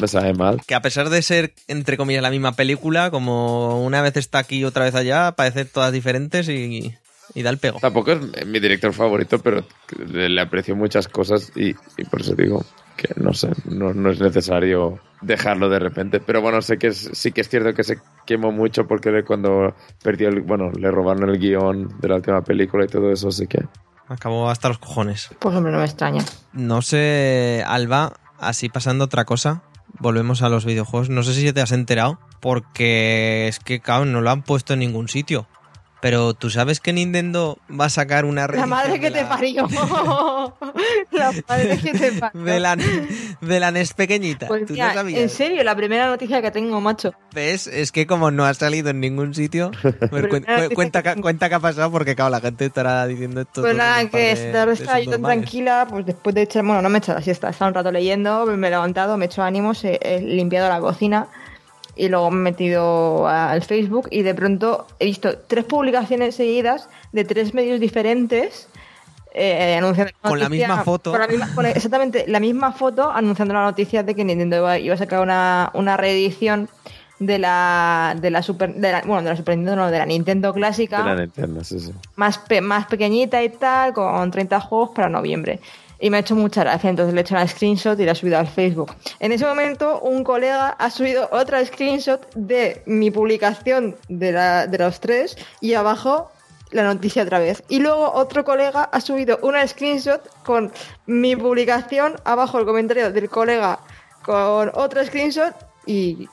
Me sabe mal. que a pesar de ser, entre comillas, la misma película, como una vez está aquí y otra vez allá, parecen todas diferentes y, y da el pego. Tampoco es mi director favorito, pero le, le aprecio muchas cosas y, y por eso digo que no sé, no, no es necesario dejarlo de repente. Pero bueno, sé que es- sí que es cierto que se quemó mucho porque cuando perdió el, bueno, le robaron el guion de la última película y todo eso, así que Acabó hasta los cojones. Pues hombre, no me extraña. No sé, Alba, así pasando otra cosa, volvemos a los videojuegos. No sé si te has enterado, porque es que, claro, no lo han puesto en ningún sitio. Pero tú sabes que Nintendo va a sacar una La madre que de te la- parió. la madre que te parió. de la, de la NES pequeñita. Pues ¿Tú mira, no sabías? en serio, la primera noticia que tengo, macho. ¿Ves? Es que como no ha salido en ningún sitio, ver, nada, cu- cuenta, que- cuenta qué ha pasado porque, claro, la gente estará diciendo esto. Pues nada, que de- esta de estaba yo tan tranquila, pues después de echar, bueno, no me he echado la siesta, he estado un rato leyendo, me he levantado, me he hecho ánimos, he, he limpiado la cocina y luego me he metido al Facebook y de pronto he visto tres publicaciones seguidas de tres medios diferentes eh, anunciando Con la noticia- misma foto. con la misma- con exactamente la misma foto anunciando la noticia de que Nintendo iba, iba a sacar una, una reedición de la de la Super de la- bueno de la Super Nintendo no de la Nintendo clásica de la Nintendo, sí, sí. más, pe- más pequeñita y tal, con 30 juegos para noviembre. Y me ha hecho mucha gracia, entonces le he hecho una screenshot y la he subido al Facebook. En ese momento, un colega ha subido otra screenshot de mi publicación de, la, de los tres y abajo la noticia otra vez. Y luego otro colega ha subido una screenshot con mi publicación, abajo el comentario del colega con otra screenshot y...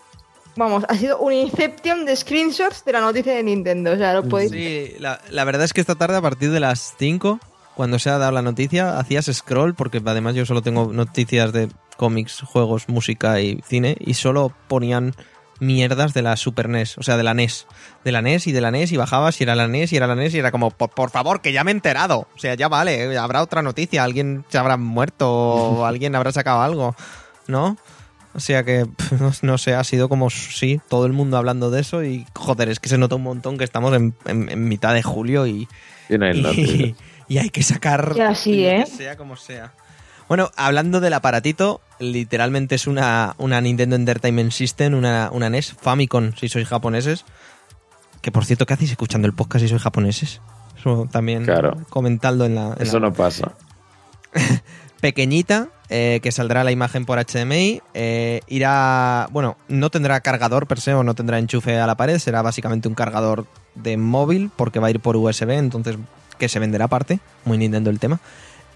Vamos, ha sido un inception de screenshots de la noticia de Nintendo. O sea, lo podéis Sí, la, la verdad es que esta tarde a partir de las 5, cuando se ha dado la noticia, hacías scroll, porque además yo solo tengo noticias de cómics, juegos, música y cine, y solo ponían mierdas de la Super NES, o sea, de la NES. De la NES y de la NES, y bajabas y era la NES y era la NES, y era como, por, por favor, que ya me he enterado. O sea, ya vale, habrá otra noticia, alguien se habrá muerto o alguien habrá sacado algo, ¿no? O sea que, no, sé, ha sido como, sí, todo el mundo hablando de eso y, joder, es que se nota un montón que estamos en, en- en mitad de julio y, Y no y. y hay que sacar Y así, lo ¿eh? que sea como sea. Bueno, hablando del aparatito, literalmente es una, una Nintendo Entertainment System, una, una NES Famicom, si sois japoneses. Que por cierto, ¿qué hacéis escuchando el podcast si sois japoneses? Eso también Claro. comentando en la, en Eso la- no pasa. pequeñita, eh, que saldrá la imagen por HDMI. eh, irá. Bueno, no tendrá cargador per se o no tendrá enchufe a la pared. Será básicamente un cargador de móvil porque va a ir por USB, entonces que se venderá aparte. Muy Nintendo el tema.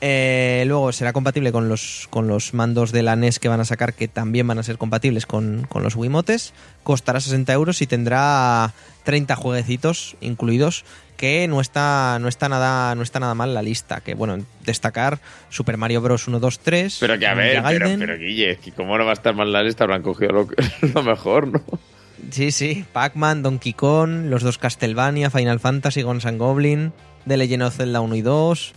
Eh, luego será compatible con los, con los mandos de la NES que van a sacar, que también van a ser compatibles con, con los Wiimotes. Costará 60 euros y tendrá 30 jueguecitos incluidos, que no está, no está, nada, no está nada mal la lista. Que bueno, destacar Super Mario Bros. 1, 2, 3. Pero que a ver, pero, pero Guille, que cómo no va a estar mal la lista, habrán cogido lo, lo mejor, ¿no? Sí, sí, Pac-Man, Donkey Kong, los dos Castlevania, Final Fantasy, Guns N' Goblin, The Legend of Zelda 1 y 2.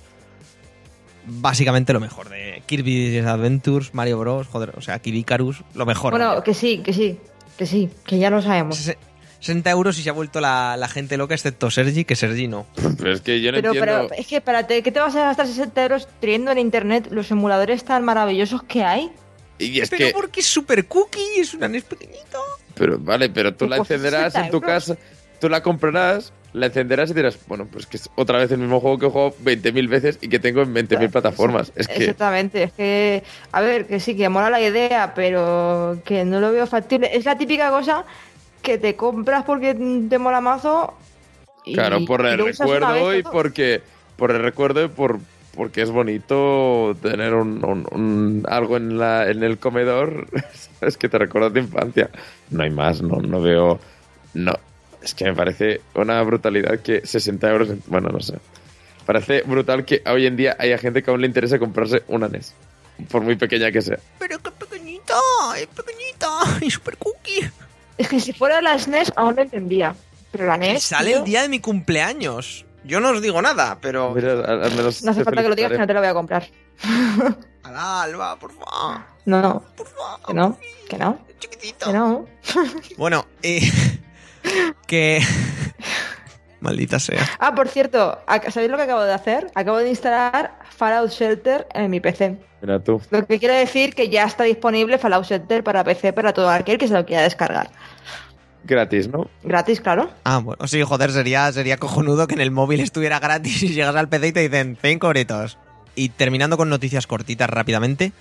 Básicamente lo mejor de Kirby's Adventures, Mario Bros, joder, o sea, Kid Icarus, lo mejor. Bueno, que sí, que sí, que sí, que ya lo sabemos. Sese- 60 euros y se ha vuelto la, la gente loca, excepto Sergi, que Sergi no. Pero es que yo no Pero, entiendo. pero es que, espérate, ¿qué te vas a gastar 60 euros teniendo en internet los emuladores tan maravillosos que hay? Y es Pero que. porque es super cookie, es una NES pequeñito. Pero vale, pero tú la Pues encenderás 60 en tu casa, tú la comprarás, la encenderás y dirás, bueno, pues que es otra vez el mismo juego que he jugado 20.000 veces y que tengo en 20.000 plataformas. Es que, Exactamente, es que, a ver, que sí, que mola la idea, pero que no lo veo factible. Es la típica cosa que te compras porque te mola mazo. Y, claro, por el recuerdo y porque por el recuerdo y por porque es bonito tener un, un- un- algo en la en el comedor es que te recuerda tu infancia no hay más no no veo no es que me parece una brutalidad que 60 euros en- bueno no sé parece brutal que hoy en día haya gente que aún le interese comprarse una NES por muy pequeña que sea Pero qué pequeñita, es pequeñita y super cookie. Es que si fuera la SNES aún lo entendía. Pero la NES. sale tío, el día de mi cumpleaños. Yo no os digo nada, pero... Mira, al, al menos No hace falta que lo digas que no te lo voy a comprar. Alá, Alba, por favor, No, no, por favor. que no, que no, Chiquitito. que no. Bueno, eh, que... Maldita sea. Ah, por cierto, ¿sabéis lo que acabo de hacer? Acabo de instalar Fallout Shelter en mi PC. mira tú Lo que quiere decir que ya está disponible Fallout Shelter para PC para todo aquel que se lo quiera descargar. gratis no Gratis, claro. Ah, bueno, sí, joder, sería, sería cojonudo que en el móvil estuviera gratis y llegas al PC y te dicen 5 euritos. Y terminando con noticias cortitas rápidamente,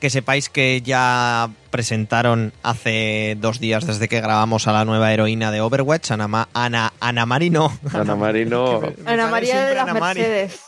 que sepáis que ya presentaron hace dos días desde que grabamos a la nueva heroína de Overwatch, Ana, Ma- Ana, Ana Mari no. Ana Marino Me Ana María de las Ana. Mercedes.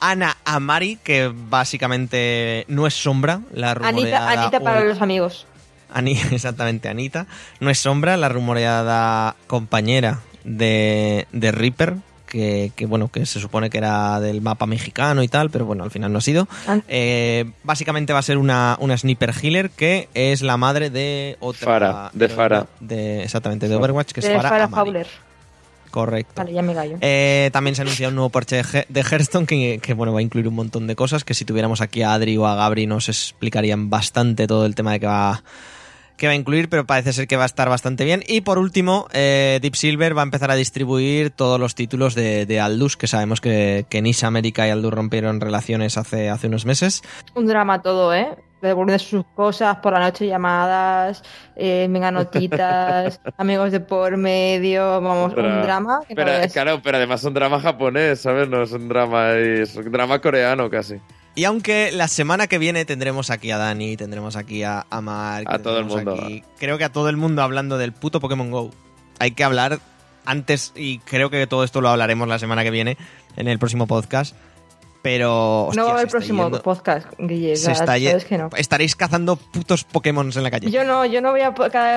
Ana Amari, que básicamente no es sombra, la rumoreada... Anita, Anita para los amigos. Ani- exactamente, Anita. No es Sombra, la rumoreada compañera de, de Reaper, que, que, bueno, que se supone que era del mapa mexicano y tal, pero bueno, al final no ha sido. An- Eh, básicamente va a ser una, una sniper healer que es la madre de otra. Farah, de Farah. de- exactamente, de. Overwatch, que es de Farah Amari. Fowler. Correcto. Vale, ya me gallo. Eh, también se ha anunciado un nuevo parche de, de Hearthstone que, que, bueno, va a incluir un montón de cosas que si tuviéramos aquí a Adri o a Gabri nos explicarían bastante todo el tema de que va, que va a incluir, pero parece ser que va a estar bastante bien. Y por último, eh, Deep Silver va a empezar a distribuir todos los títulos de, de Aldus, que sabemos que, que Nisha América y Aldus rompieron relaciones hace, hace unos meses. Un drama todo, ¿eh? Devuelve sus cosas por la noche, llamadas, eh, mega notitas, amigos de por medio, vamos, Pero- un drama que Pero, claro, pero además es un drama japonés, ¿sabes? No es un drama, es un drama coreano casi. Y aunque la semana que viene tendremos aquí a Dani, tendremos aquí a, a Mark, A todo el mundo. aquí- creo que a todo el mundo hablando del puto Pokémon Go. Hay que hablar antes, y creo que todo esto lo hablaremos la semana que viene en el próximo podcast. Pero. hostia, no va a se haber está próximo yendo- podcast, Guille. se está sabes que no. Estaréis cazando putos Pokémon en la calle. Yo no, yo no voy a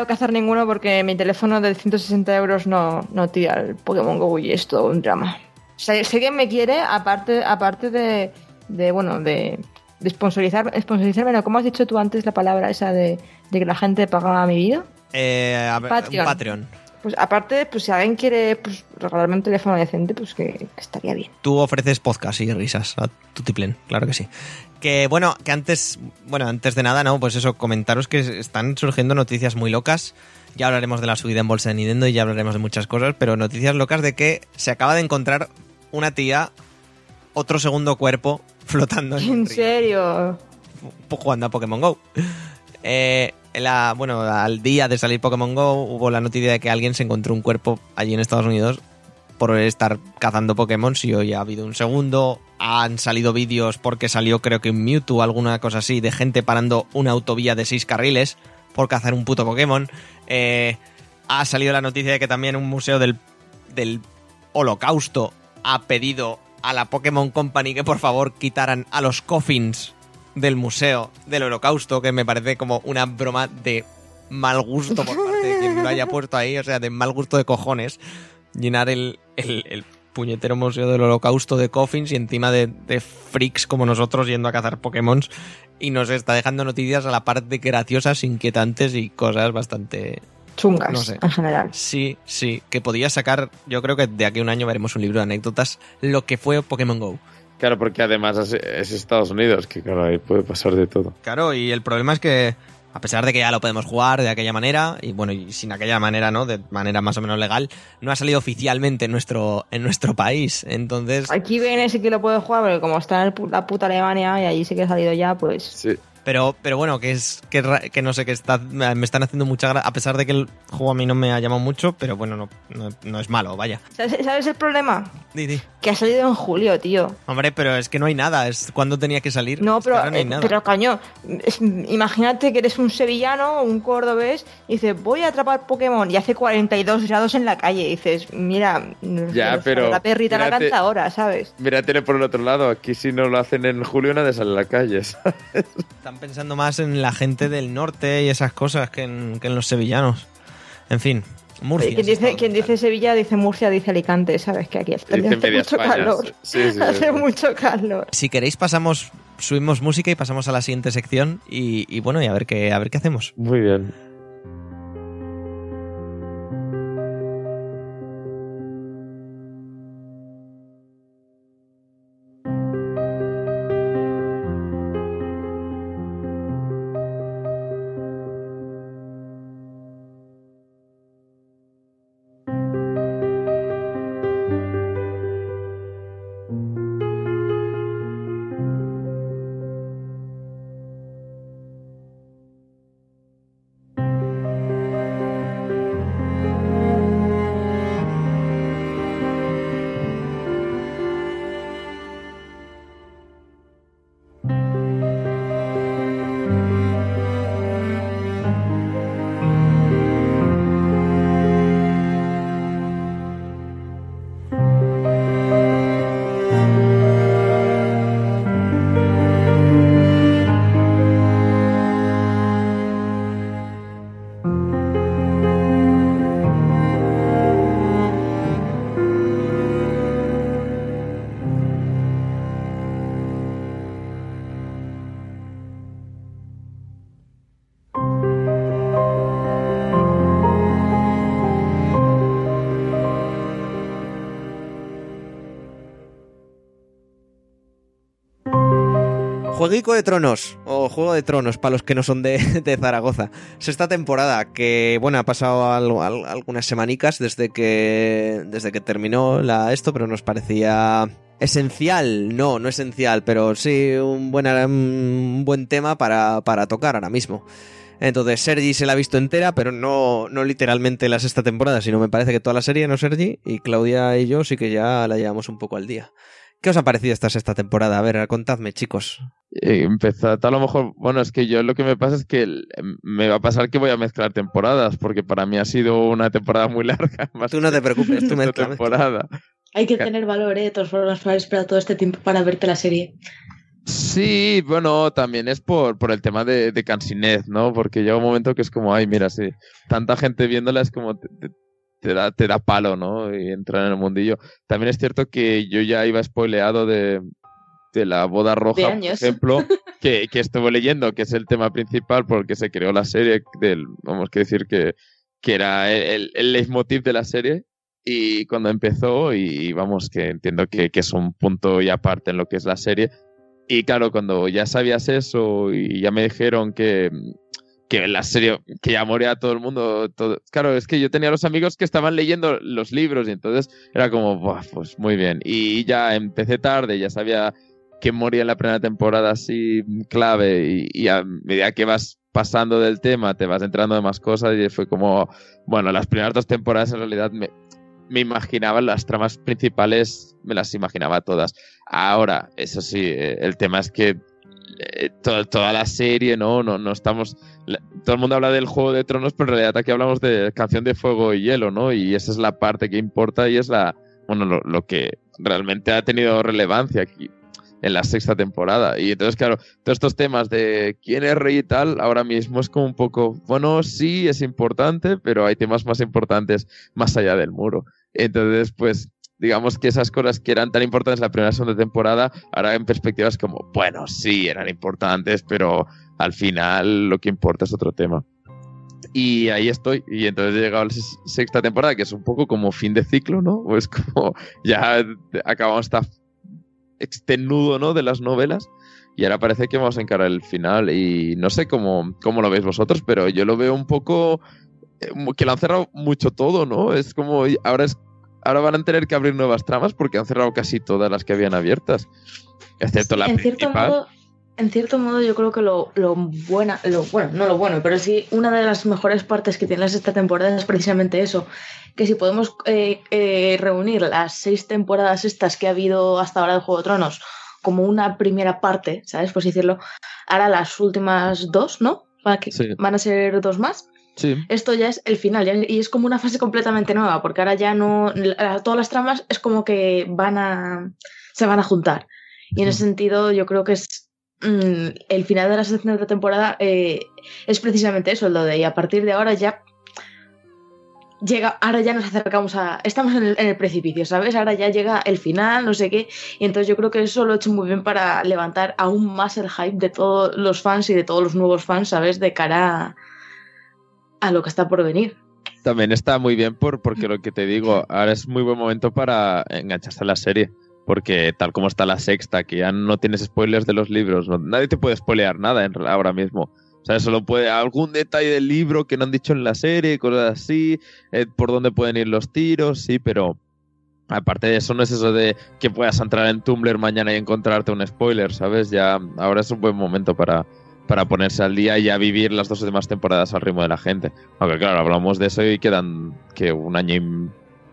cazar ninguno porque mi teléfono de 160 euros no, no tira el Pokémon Go y es todo un drama. Sé, sé que me quiere, aparte, aparte de, de bueno, de, de sponsorizar, sponsorizarme, no, ¿cómo has dicho tú antes la palabra esa de, de que la gente pagaba mi vida? Eh, a ver, Patreon. un Patreon. Pues aparte, pues si alguien quiere pues, regalarme un teléfono decente, pues que, que estaría bien. Tú ofreces podcast y risas a Tutiplen, claro que sí. Que bueno, que antes, bueno, antes de nada, no, pues eso, comentaros que están surgiendo noticias muy locas. Ya hablaremos de la subida en bolsa de Nintendo y ya hablaremos de muchas cosas, pero noticias locas de que se acaba de encontrar una tía, otro segundo cuerpo, flotando en, En serio. jugando a Pokémon Go. Eh, la, bueno, al día de salir Pokémon Go hubo la noticia de que alguien se encontró un cuerpo allí en Estados Unidos por estar cazando Pokémon. Si hoy ha habido un segundo, han salido vídeos porque salió creo que un Mewtwo alguna cosa así de gente parando una autovía de seis carriles por cazar un puto Pokémon. Eh, ha salido la noticia de que también un museo del, del Holocausto ha pedido a la Pokémon Company que por favor quitaran a los coffins del museo del holocausto, que me parece como una broma de mal gusto por parte de quien lo haya puesto ahí, o sea, de mal gusto de cojones, llenar el, el- puñetero museo del holocausto de coffins y encima de, de freaks como nosotros yendo a cazar Pokémon y nos está dejando noticias a la parte graciosas, inquietantes y cosas bastante... Chungas, No sé. en general. Sí, sí, que podía sacar, yo creo que de aquí a un año veremos un libro de anécdotas, lo que fue Pokémon Go. Claro, porque además es, es Estados Unidos, que claro, ahí puede pasar de todo. Claro, y el problema es que, a pesar de que ya lo podemos jugar de aquella manera, y bueno, y sin aquella manera, ¿no? De manera más o menos legal, no ha salido oficialmente en nuestro, en nuestro país. Entonces, Aquí viene sí que lo puedo jugar, porque como está en el la puta Alemania y allí sí que ha salido ya, pues. Sí. Pero, pero bueno, que es que, ra- que no sé, que está, me están haciendo mucha gracia, a pesar de que el juego a mí no me ha llamado mucho, pero bueno, no, no, no es malo, vaya. ¿Sabes, sabes el problema? Di, di. Que ha salido en julio, tío. Hombre, pero es que no hay nada, es cuando tenía que salir. No, Es que pero, ahora no hay eh, nada. pero caño, es- imagínate que eres un sevillano o un cordobés y dices, voy a atrapar Pokémon y hace 42 grados en la calle. Y dices, mira, Ya, pero la perrita la canta ahora, ¿sabes? Míratele por el otro lado. Aquí si no lo hacen en julio nadie sale a la calle. ¿sabes? Están pensando más en la gente del norte y esas cosas que en, que en los sevillanos. En fin, Murcia. quien dice, quien dice Sevilla dice Murcia, dice Alicante, ¿sabes? Que aquí hace, Dice hace media mucho España. calor. Sí, sí, hace sí. mucho calor. Si queréis pasamos, subimos música y pasamos a la siguiente sección y, y bueno, y a ver qué, a ver qué hacemos. Muy bien. Jueguico de Tronos, o Juego de Tronos, para los que no son de, Zaragoza. Sexta temporada, que bueno, ha pasado al- al- algunas semanicas desde que, desde que terminó la, esto, pero nos parecía esencial, no, no esencial, pero sí un buen, un buen tema para, para tocar ahora mismo. Entonces, Sergi se la ha visto entera, pero no, no literalmente la sexta temporada, sino me parece que toda la serie, no Sergi, y Claudia y yo sí que ya la llevamos un poco al día. ¿Qué os ha parecido esta sexta temporada? A ver, contadme, chicos. Eh, Empezad a lo mejor, bueno, es que yo lo que me pasa es que el- me va a pasar que voy a mezclar temporadas, porque para mí ha sido una temporada muy larga. Más Tú no te preocupes, tú esta mezcla, mezcla. temporada. Hay que tener valor, ¿eh? De todas formas, para esperar todo este tiempo para verte la serie. Sí, bueno, también es por, por el tema de, de cansinez, ¿no? Porque llega un momento que es como, ay, mira, sí, tanta gente viéndola es como te, te- te da, te da palo, ¿no? Y entrar en el mundillo. También es cierto que yo ya iba spoileado de, de la boda roja, por ejemplo, que, que estuve leyendo, que es el tema principal porque se creó la serie, del, vamos que decir que, que era el, el leitmotiv de la serie. Y cuando empezó, y vamos, que entiendo que, que es un punto y aparte en lo que es la serie, y claro, cuando ya sabías eso y ya me dijeron que, que la serie, que ya moría todo el mundo, todo, claro, es que yo tenía los amigos que estaban leyendo los libros y entonces era como, "Buah, pues muy bien. Y ya empecé tarde, ya sabía que moría en la primera temporada así clave y, y a medida que vas pasando del tema te vas entrando de más cosas y fue como, bueno, las primeras dos temporadas en realidad me, me imaginaba las tramas principales, me las imaginaba todas. Ahora, eso sí, eh, el tema es que eh, to- toda la serie, ¿no? No, no estamos. todo el mundo habla del Juego de Tronos, pero en realidad aquí hablamos de Canción de Fuego y Hielo, ¿no? Y esa es la parte que importa y es la. Bueno, lo, lo que realmente ha tenido relevancia aquí en la sexta temporada. Y entonces, claro, todos estos temas de quién es rey y tal, ahora mismo es como un poco, bueno, sí, es importante, pero hay temas más importantes más allá del muro. Entonces, pues, digamos que esas cosas que eran tan importantes la primera segunda temporada, ahora en perspectiva es como, bueno, sí, eran importantes, pero al final lo que importa es otro tema. Y ahí estoy. Y entonces he llegado a la sexta temporada, que es un poco como fin de ciclo, ¿no? Pues como ya acabamos esta, este ¿no? De las novelas. Y ahora parece que vamos a encarar el final. Y no sé cómo, cómo lo veis vosotros, pero yo lo veo un poco eh, que lo han cerrado mucho todo, ¿no? Es como ahora es ahora van a tener que abrir nuevas tramas porque han cerrado casi todas las que habían abiertas, excepto la en cierto principal. modo, en cierto modo yo creo que lo, lo buena, lo, bueno, no lo bueno, pero sí una de las mejores partes que tiene esta temporada es precisamente eso, que si podemos eh, eh, reunir las seis temporadas estas que ha habido hasta ahora de Juego de Tronos como una primera parte, ¿sabes? Pues decirlo, ahora las últimas dos, ¿no? Sí. van a ser dos más. Sí. Esto ya es el final ya- y es como una fase completamente nueva, porque ahora ya no. la- Todas las tramas es como que van a. se van a juntar. Y en ese sentido, yo creo que es. mm, el final de la segunda temporada eh, es precisamente eso, lo de. Y a partir de ahora ya. Llega, ahora ya nos acercamos a. Estamos en el, en el precipicio, ¿sabes? Ahora ya llega el final, no sé qué. Y entonces yo creo que eso lo he hecho muy bien para levantar aún más el hype de todos los fans y de todos los nuevos fans, ¿sabes? De cara a, a lo que está por venir. También está muy bien por, porque lo que te digo, ahora es muy buen momento para engancharse a la serie. Porque tal como está la sexta, que ya no tienes spoilers de los libros, no- nadie te puede spoilear nada en- ahora mismo. O sea, solo puede algún detalle del libro que no han dicho en la serie, cosas así, eh, por dónde pueden ir los tiros, sí, pero aparte de eso no es eso de que puedas entrar en Tumblr mañana y encontrarte un spoiler, ¿sabes? Ya ahora es un buen momento para, para ponerse al día y ya vivir las dos demás temporadas al ritmo de la gente. Aunque claro, hablamos de eso y quedan que un año y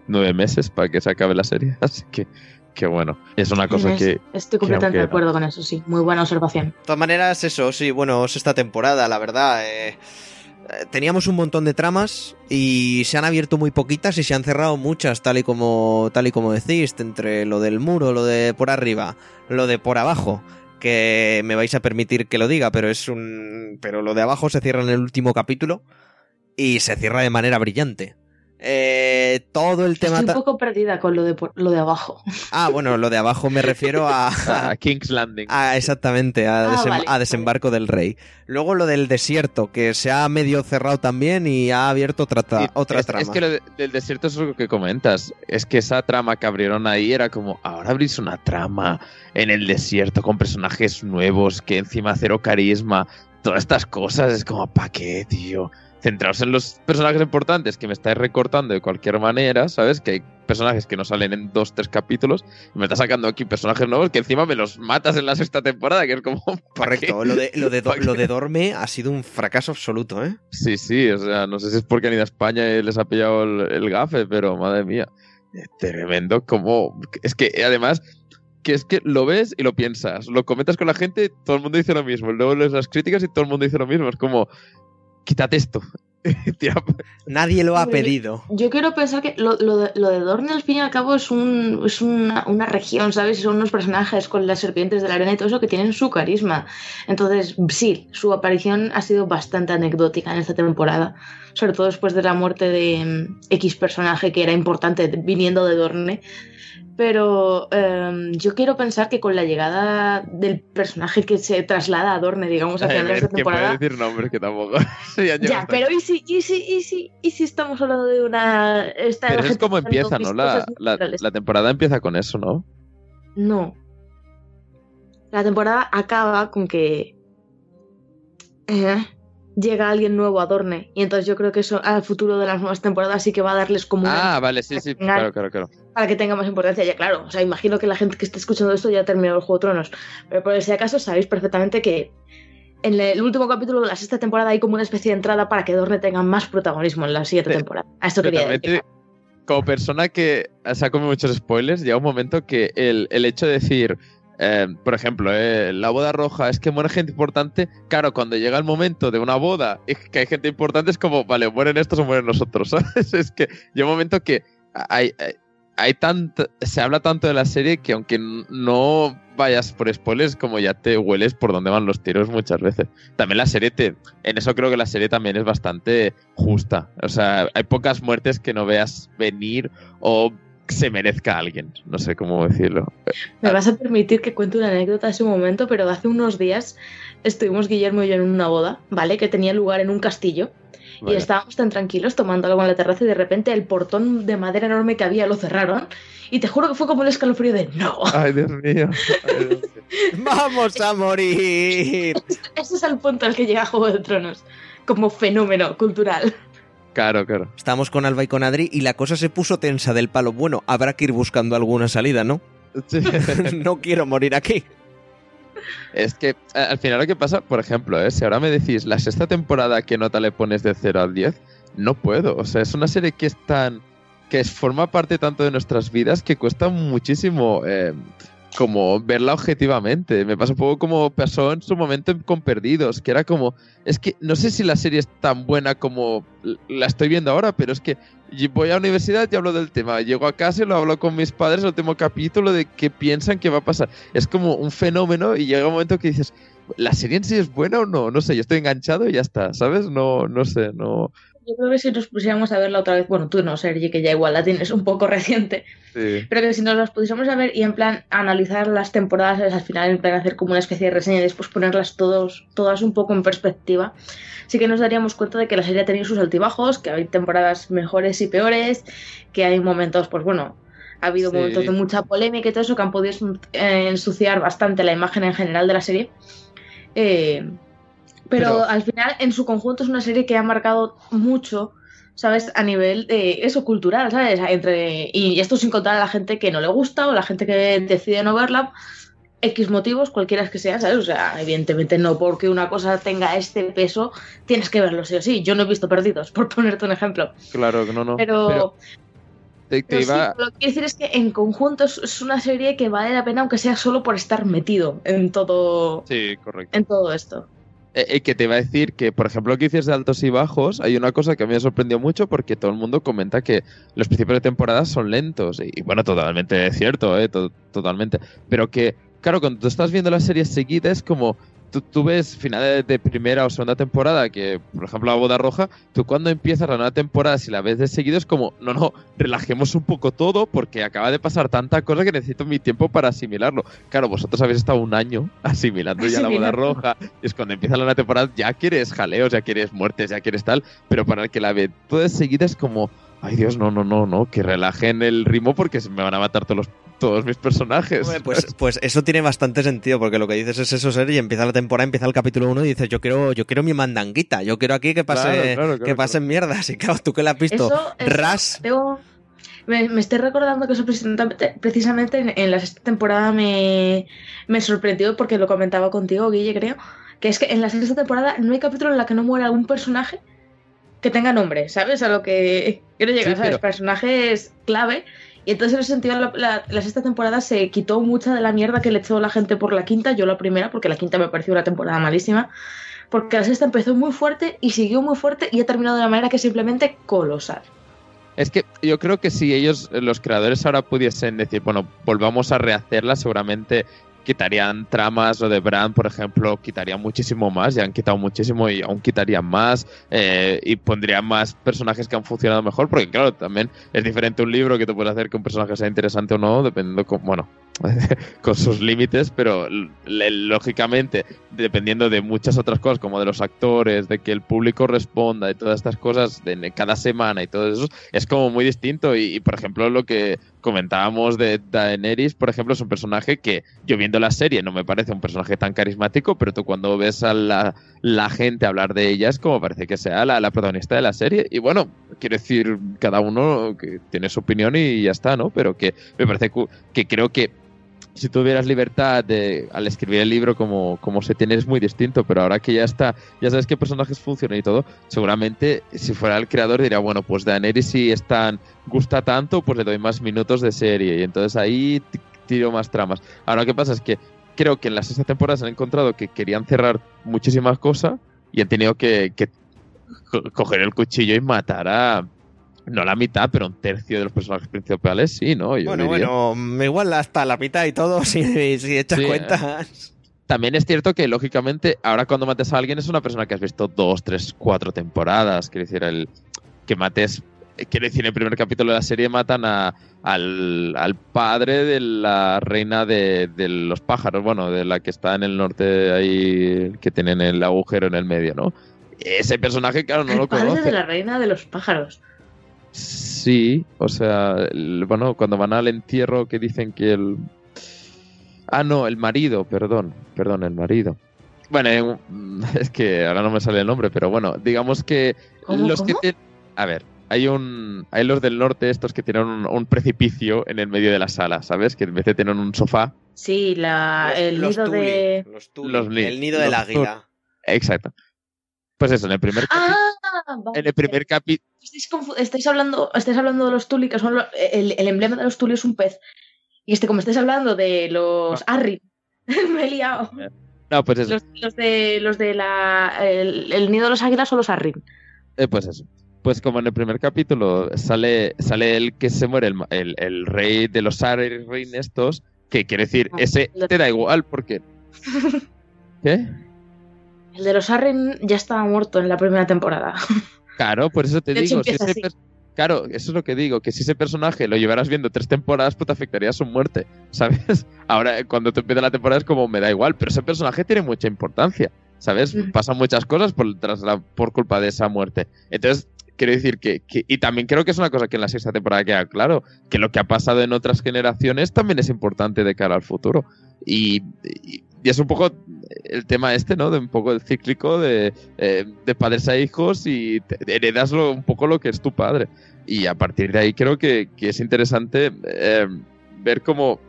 nueve meses para que se acabe la serie. Así que, que bueno, es una cosa Es- que... Estoy completamente que- de acuerdo con eso, sí. Muy buena observación. De todas maneras, eso, sí, bueno, es esta temporada, la verdad. eh, eh, teníamos un montón de tramas y se han abierto muy poquitas y se han cerrado muchas, tal y como, tal y como decís, entre lo del muro, lo de por arriba, lo de por abajo. Que me vais a permitir que lo diga, pero es un. Pero lo de abajo se cierra en el último capítulo y se cierra de manera brillante. Eh, todo el tema. Estoy un poco perdida con lo de, lo de abajo. Ah, bueno, lo de abajo me refiero a. a King's Landing. Ah, exactamente, a, Ah, desem- vale, a desembarco del rey. Luego lo del desierto, que se ha medio cerrado también y ha abierto otra, tra- otra es, trama. es que lo de- del desierto es lo que comentas. Es que esa trama que abrieron ahí era como, ahora abrís una trama en el desierto con personajes nuevos, que encima cero carisma, todas estas cosas. Es como, ¿pa' qué, tío? Centraos en los personajes importantes que me estáis recortando de cualquier manera, ¿sabes? Que hay personajes que no salen en dos, tres capítulos y me estás sacando aquí personajes nuevos que encima me los matas en la sexta temporada, que es como... ¿pa' Correcto, qué? lo de, lo, de do- ¿Pa' qué? lo de Dorme ha sido un fracaso absoluto, ¿eh? Sí, sí, o sea, no sé si es porque han ido a España y les ha pillado el, el gafe, pero madre mía, tremendo como... Es que además, que es que lo ves y lo piensas, lo comentas con la gente, todo el mundo dice lo mismo, luego lees las críticas y todo el mundo dice lo mismo, es como, quítate esto. Nadie lo ha pedido. Yo quiero pensar que lo, lo de, lo de Dorne al fin y al cabo es, un, es una, una región, ¿sabes? Son unos personajes con las serpientes de la arena y todo eso que tienen su carisma. Entonces, sí, su aparición ha sido bastante anecdótica en esta temporada. Sobre todo después de la muerte de mm, X personaje que era importante viniendo de Dorne. Pero em, yo quiero pensar que con la llegada del personaje que se traslada a Dorne, digamos, A al final de esta temporada. decir nombres que tampoco. Sí, ya pero ¿y si, y, si, y, si, ¿y si estamos hablando de una... Esta Pero es como empieza, ¿no? La, la, temporada empieza con eso, ¿no? No. La temporada acaba con que eh, llega alguien nuevo a Dorne. Y entonces yo creo que eso al futuro de las nuevas temporadas sí que va a darles como. Ah, vale, sí, sí, claro, claro, claro. Para que tenga más importancia. Ya claro, o sea, imagino que la gente que esté escuchando esto ya ha terminado el Juego de Tronos. Pero por si acaso sabéis perfectamente que en el último capítulo de la sexta temporada hay como una especie de entrada para que Dorne tenga más protagonismo en la siguiente temporada. A esto quería decir. como persona que ha comido muchos spoilers, llega un momento que el, el hecho de decir, eh, por ejemplo, eh, la boda roja es que muere gente importante, claro, cuando llega el momento de una boda y que hay gente importante es como, vale, mueren estos o mueren nosotros, ¿sabes? Es que llega un momento que hay, hay, hay tanto, se habla tanto de la serie que aunque no vayas por spoilers, como ya te hueles por dónde van los tiros muchas veces. También la serie te, en eso creo que la serie también es bastante justa. O sea, hay pocas muertes que no veas venir o se merezca alguien. No sé cómo decirlo. Me vas a permitir que cuente una anécdota de ese momento, pero hace unos días estuvimos Guillermo y yo en una boda, ¿vale? Que tenía lugar en un castillo. Y estábamos tan tranquilos tomando algo en la terraza y de repente el portón de madera enorme que había lo cerraron. Y te juro que fue como el escalofrío de no. Ay, Dios mío. Ay, Dios mío. ¡Vamos a morir! Ese es el punto al que llega Juego de Tronos. Como fenómeno cultural. Claro, claro. Estamos con Alba y con Adri y la cosa se puso tensa del palo. Bueno, habrá que ir buscando alguna salida, ¿no? Sí. no quiero morir aquí. Es que al final lo que pasa, por ejemplo, ¿eh? si ahora me decís la sexta temporada, ¿qué nota le pones de 0 al 10? No puedo. O sea, es una serie que es tan. que forma parte tanto de nuestras vidas que cuesta muchísimo. Eh, como verla objetivamente. Me pasa un poco como pasó en su momento con Perdidos, que era como, es que no sé si la serie es tan buena como la estoy viendo ahora, pero es que voy a la universidad y hablo del tema, llego a casa y lo hablo con mis padres, el último capítulo de qué piensan que va a pasar. Es como un fenómeno y llega un momento que dices, ¿la serie en sí es buena o no? No sé, yo estoy enganchado y ya está, ¿sabes? No, no sé, no, yo creo que si nos pusiéramos a verla otra vez, bueno, tú no, Sergi, que ya igual la tienes un poco reciente, pero que si nos las pusiéramos a ver y en plan analizar las temporadas al final, en plan hacer como una especie de reseña y después ponerlas todos, todas un poco en perspectiva, sí que nos daríamos cuenta de que la serie ha tenido sus altibajos, que hay temporadas mejores y peores, que hay momentos, pues bueno, ha habido momentos de mucha polémica y todo eso que han podido ensuciar bastante la imagen en general de la serie. Eh, pero, al final, en su conjunto, es una serie que ha marcado mucho, ¿sabes? A nivel de eso, cultural, ¿sabes? Entre, y esto sin contar a la gente que no le gusta o la gente que decide no verla. X motivos, cualquiera que sea, ¿sabes? O sea, evidentemente no porque una cosa tenga este peso, tienes que verlo sí o sí. Yo no he visto Perdidos, por ponerte un ejemplo. Claro que no, no. Pero, lo que quiero decir es que en conjunto es, una serie que vale la pena, aunque sea solo por estar metido en todo. Sí, correcto. En todo esto. Eh, eh, que te iba a decir que, por ejemplo, lo que dices de altos y bajos, hay una cosa que a mí me sorprendió mucho porque todo el mundo comenta que los principios de temporada son lentos. Y, bueno, totalmente cierto, ¿eh? totalmente. Pero que, claro, cuando tú estás viendo las series seguidas, es como tú, ves finales de primera o segunda temporada, que por ejemplo la boda roja, tú cuando empiezas la nueva temporada, si la ves de seguido, es como, no, no, relajemos un poco todo porque acaba de pasar tanta cosa que necesito mi tiempo para asimilarlo. Claro, vosotros habéis estado un año asimilando ya la boda roja, y es cuando empieza la nueva temporada, ya quieres jaleos, ya quieres muertes, ya quieres tal, pero para el que la ve todo de seguida es como, ay Dios, no, no, no, no, que relajen el ritmo porque se me van a matar todos los todos mis personajes. pues, pues eso tiene bastante sentido, porque lo que dices es eso, ser, y empieza la temporada, empieza el capítulo 1 y dices, yo quiero, yo quiero mi mandanguita, yo quiero aquí que pase, que pasen mierdas. Y claro, tú que la has visto, Ras. Me, estoy recordando que eso precisamente, en, la sexta temporada me, me sorprendió porque lo comentaba contigo, Guille, creo, que es que en la sexta temporada no hay capítulo en la que no muera algún personaje que tenga nombre, ¿sabes? A lo que quiero llegar, ¿sabes? Personajes clave y entonces en ese sentido la, sexta temporada se quitó mucha de la mierda que le echó la gente por la quinta, yo la primera, porque la quinta me pareció una temporada malísima, porque la sexta empezó muy fuerte y siguió muy fuerte y ha terminado de una manera que es simplemente colosal. Es que yo creo que si ellos, los creadores ahora pudiesen decir, bueno, volvamos a rehacerla, seguramente quitarían tramas o de Brand, por ejemplo, quitarían muchísimo más, ya han quitado muchísimo y aún quitarían más eh, y pondrían más personajes que han funcionado mejor, porque claro, también es diferente un libro que te puede hacer que un personaje sea interesante o no, dependiendo, con, bueno, con sus límites, pero lógicamente, dependiendo de muchas otras cosas, como de los actores, de que el público responda, de todas estas cosas de cada semana y todo eso, es como muy distinto y por ejemplo, lo que comentábamos de Daenerys, por ejemplo, es un personaje que yo viendo la serie no me parece un personaje tan carismático, pero tú cuando ves a la, gente hablar de ella es como parece que sea la, protagonista de la serie. Y bueno, quiero decir, cada uno que tiene su opinión y ya está, ¿no? Pero que me parece que creo que si tuvieras libertad de, al escribir el libro como, como se tiene es muy distinto, pero ahora que ya está, ya sabes qué personajes funcionan y todo, seguramente si fuera el creador diría, bueno, pues Daenerys si es tan, gusta tanto, pues le doy más minutos de serie y entonces ahí tiro más tramas. Ahora que pasa es que creo que en las sexta temporadas han encontrado que querían cerrar muchísimas cosas y han tenido que coger el cuchillo y matar a no la mitad, pero un tercio de los personajes principales sí, ¿no? bueno, bueno, igual hasta la mitad y todo, si, si echas cuentas. También es cierto que, lógicamente, ahora cuando mates a alguien es una persona que has visto dos, tres, cuatro temporadas. Quiero decir, el que mates. Quiero decir, en el primer capítulo de la serie matan a, al, padre de la reina de, de, los pájaros, bueno, de la que está en el norte ahí, que tienen el agujero en el medio, ¿no? Ese personaje, claro, no lo conoce. El padre de la reina de los pájaros. Sí, o sea, bueno, cuando van al entierro que dicen que el... Ah, no, el marido, perdón, perdón, el marido. Bueno, es que ahora no me sale el nombre, pero bueno, digamos que los que... A ver, hay un hay los del norte estos que tienen un, un precipicio en el medio de la sala, ¿sabes? Que en vez de tener un sofá, Sí, la, el Los nido tuli, de. los tuli, Los el nido del águila. exacto. Pues eso, en el primer capi- Ah, vale. en el primer capi Estáis, hablando, estáis hablando de los tuli, que son el, el emblema de los tuli es un pez. Y este, como estáis hablando de los Arri, me he liado. no, pues eso. Los, los de los de la el, el nido de los águilas son los Arri. Eh, pues eso. Pues como en el primer capítulo sale, sale el que se muere, el, el, el rey de los Arryn estos, que quiere decir, Ah, ese te da igual porque... ¿Qué? De los Arryn ya estaba muerto en la primera temporada. Claro, por eso te De digo. si ese Claro, eso es lo que digo, que si ese personaje lo llevaras viendo tres temporadas, pues te afectaría su muerte, ¿sabes? Ahora, cuando te empieza la temporada es como, me da igual, pero ese personaje tiene mucha importancia, ¿sabes? Mm. Pasan muchas cosas por, tras la- por culpa de esa muerte. Entonces, quiero decir que, que- Y también creo que es una cosa que en la sexta temporada queda claro, que lo que ha pasado en otras generaciones también es importante de cara al futuro. Y, y- y es un poco el tema este, ¿no? De un poco el cíclico de, eh, de padres a hijos y heredas lo- un poco lo que es tu padre. Y a partir de ahí creo que, que es interesante eh, ver cómo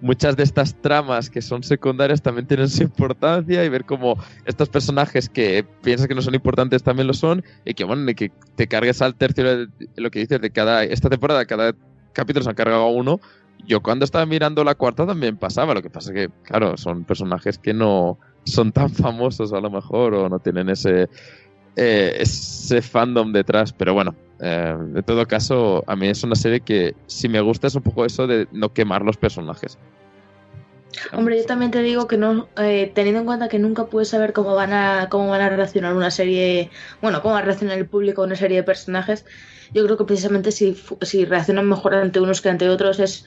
muchas de estas tramas que son secundarias también tienen su importancia y ver cómo estos personajes que piensas que no son importantes también lo son y que bueno, que te cargues al tercio lo que dices de cada esta temporada, cada capítulo se han cargado a uno. Yo cuando estaba mirando la cuarta también pasaba, lo que pasa que, claro, son personajes que no son tan famosos a lo mejor o no tienen ese, eh, ese fandom detrás, pero bueno, eh, en todo caso, a mí es una serie que si me gusta es un poco eso de no quemar los personajes. Hombre, yo también te digo que no, eh, teniendo en cuenta que nunca puedes saber cómo van a cómo van a reaccionar una serie, bueno, cómo va a reaccionar el público a una serie de personajes, yo creo que precisamente si, si reaccionan mejor ante unos que ante otros es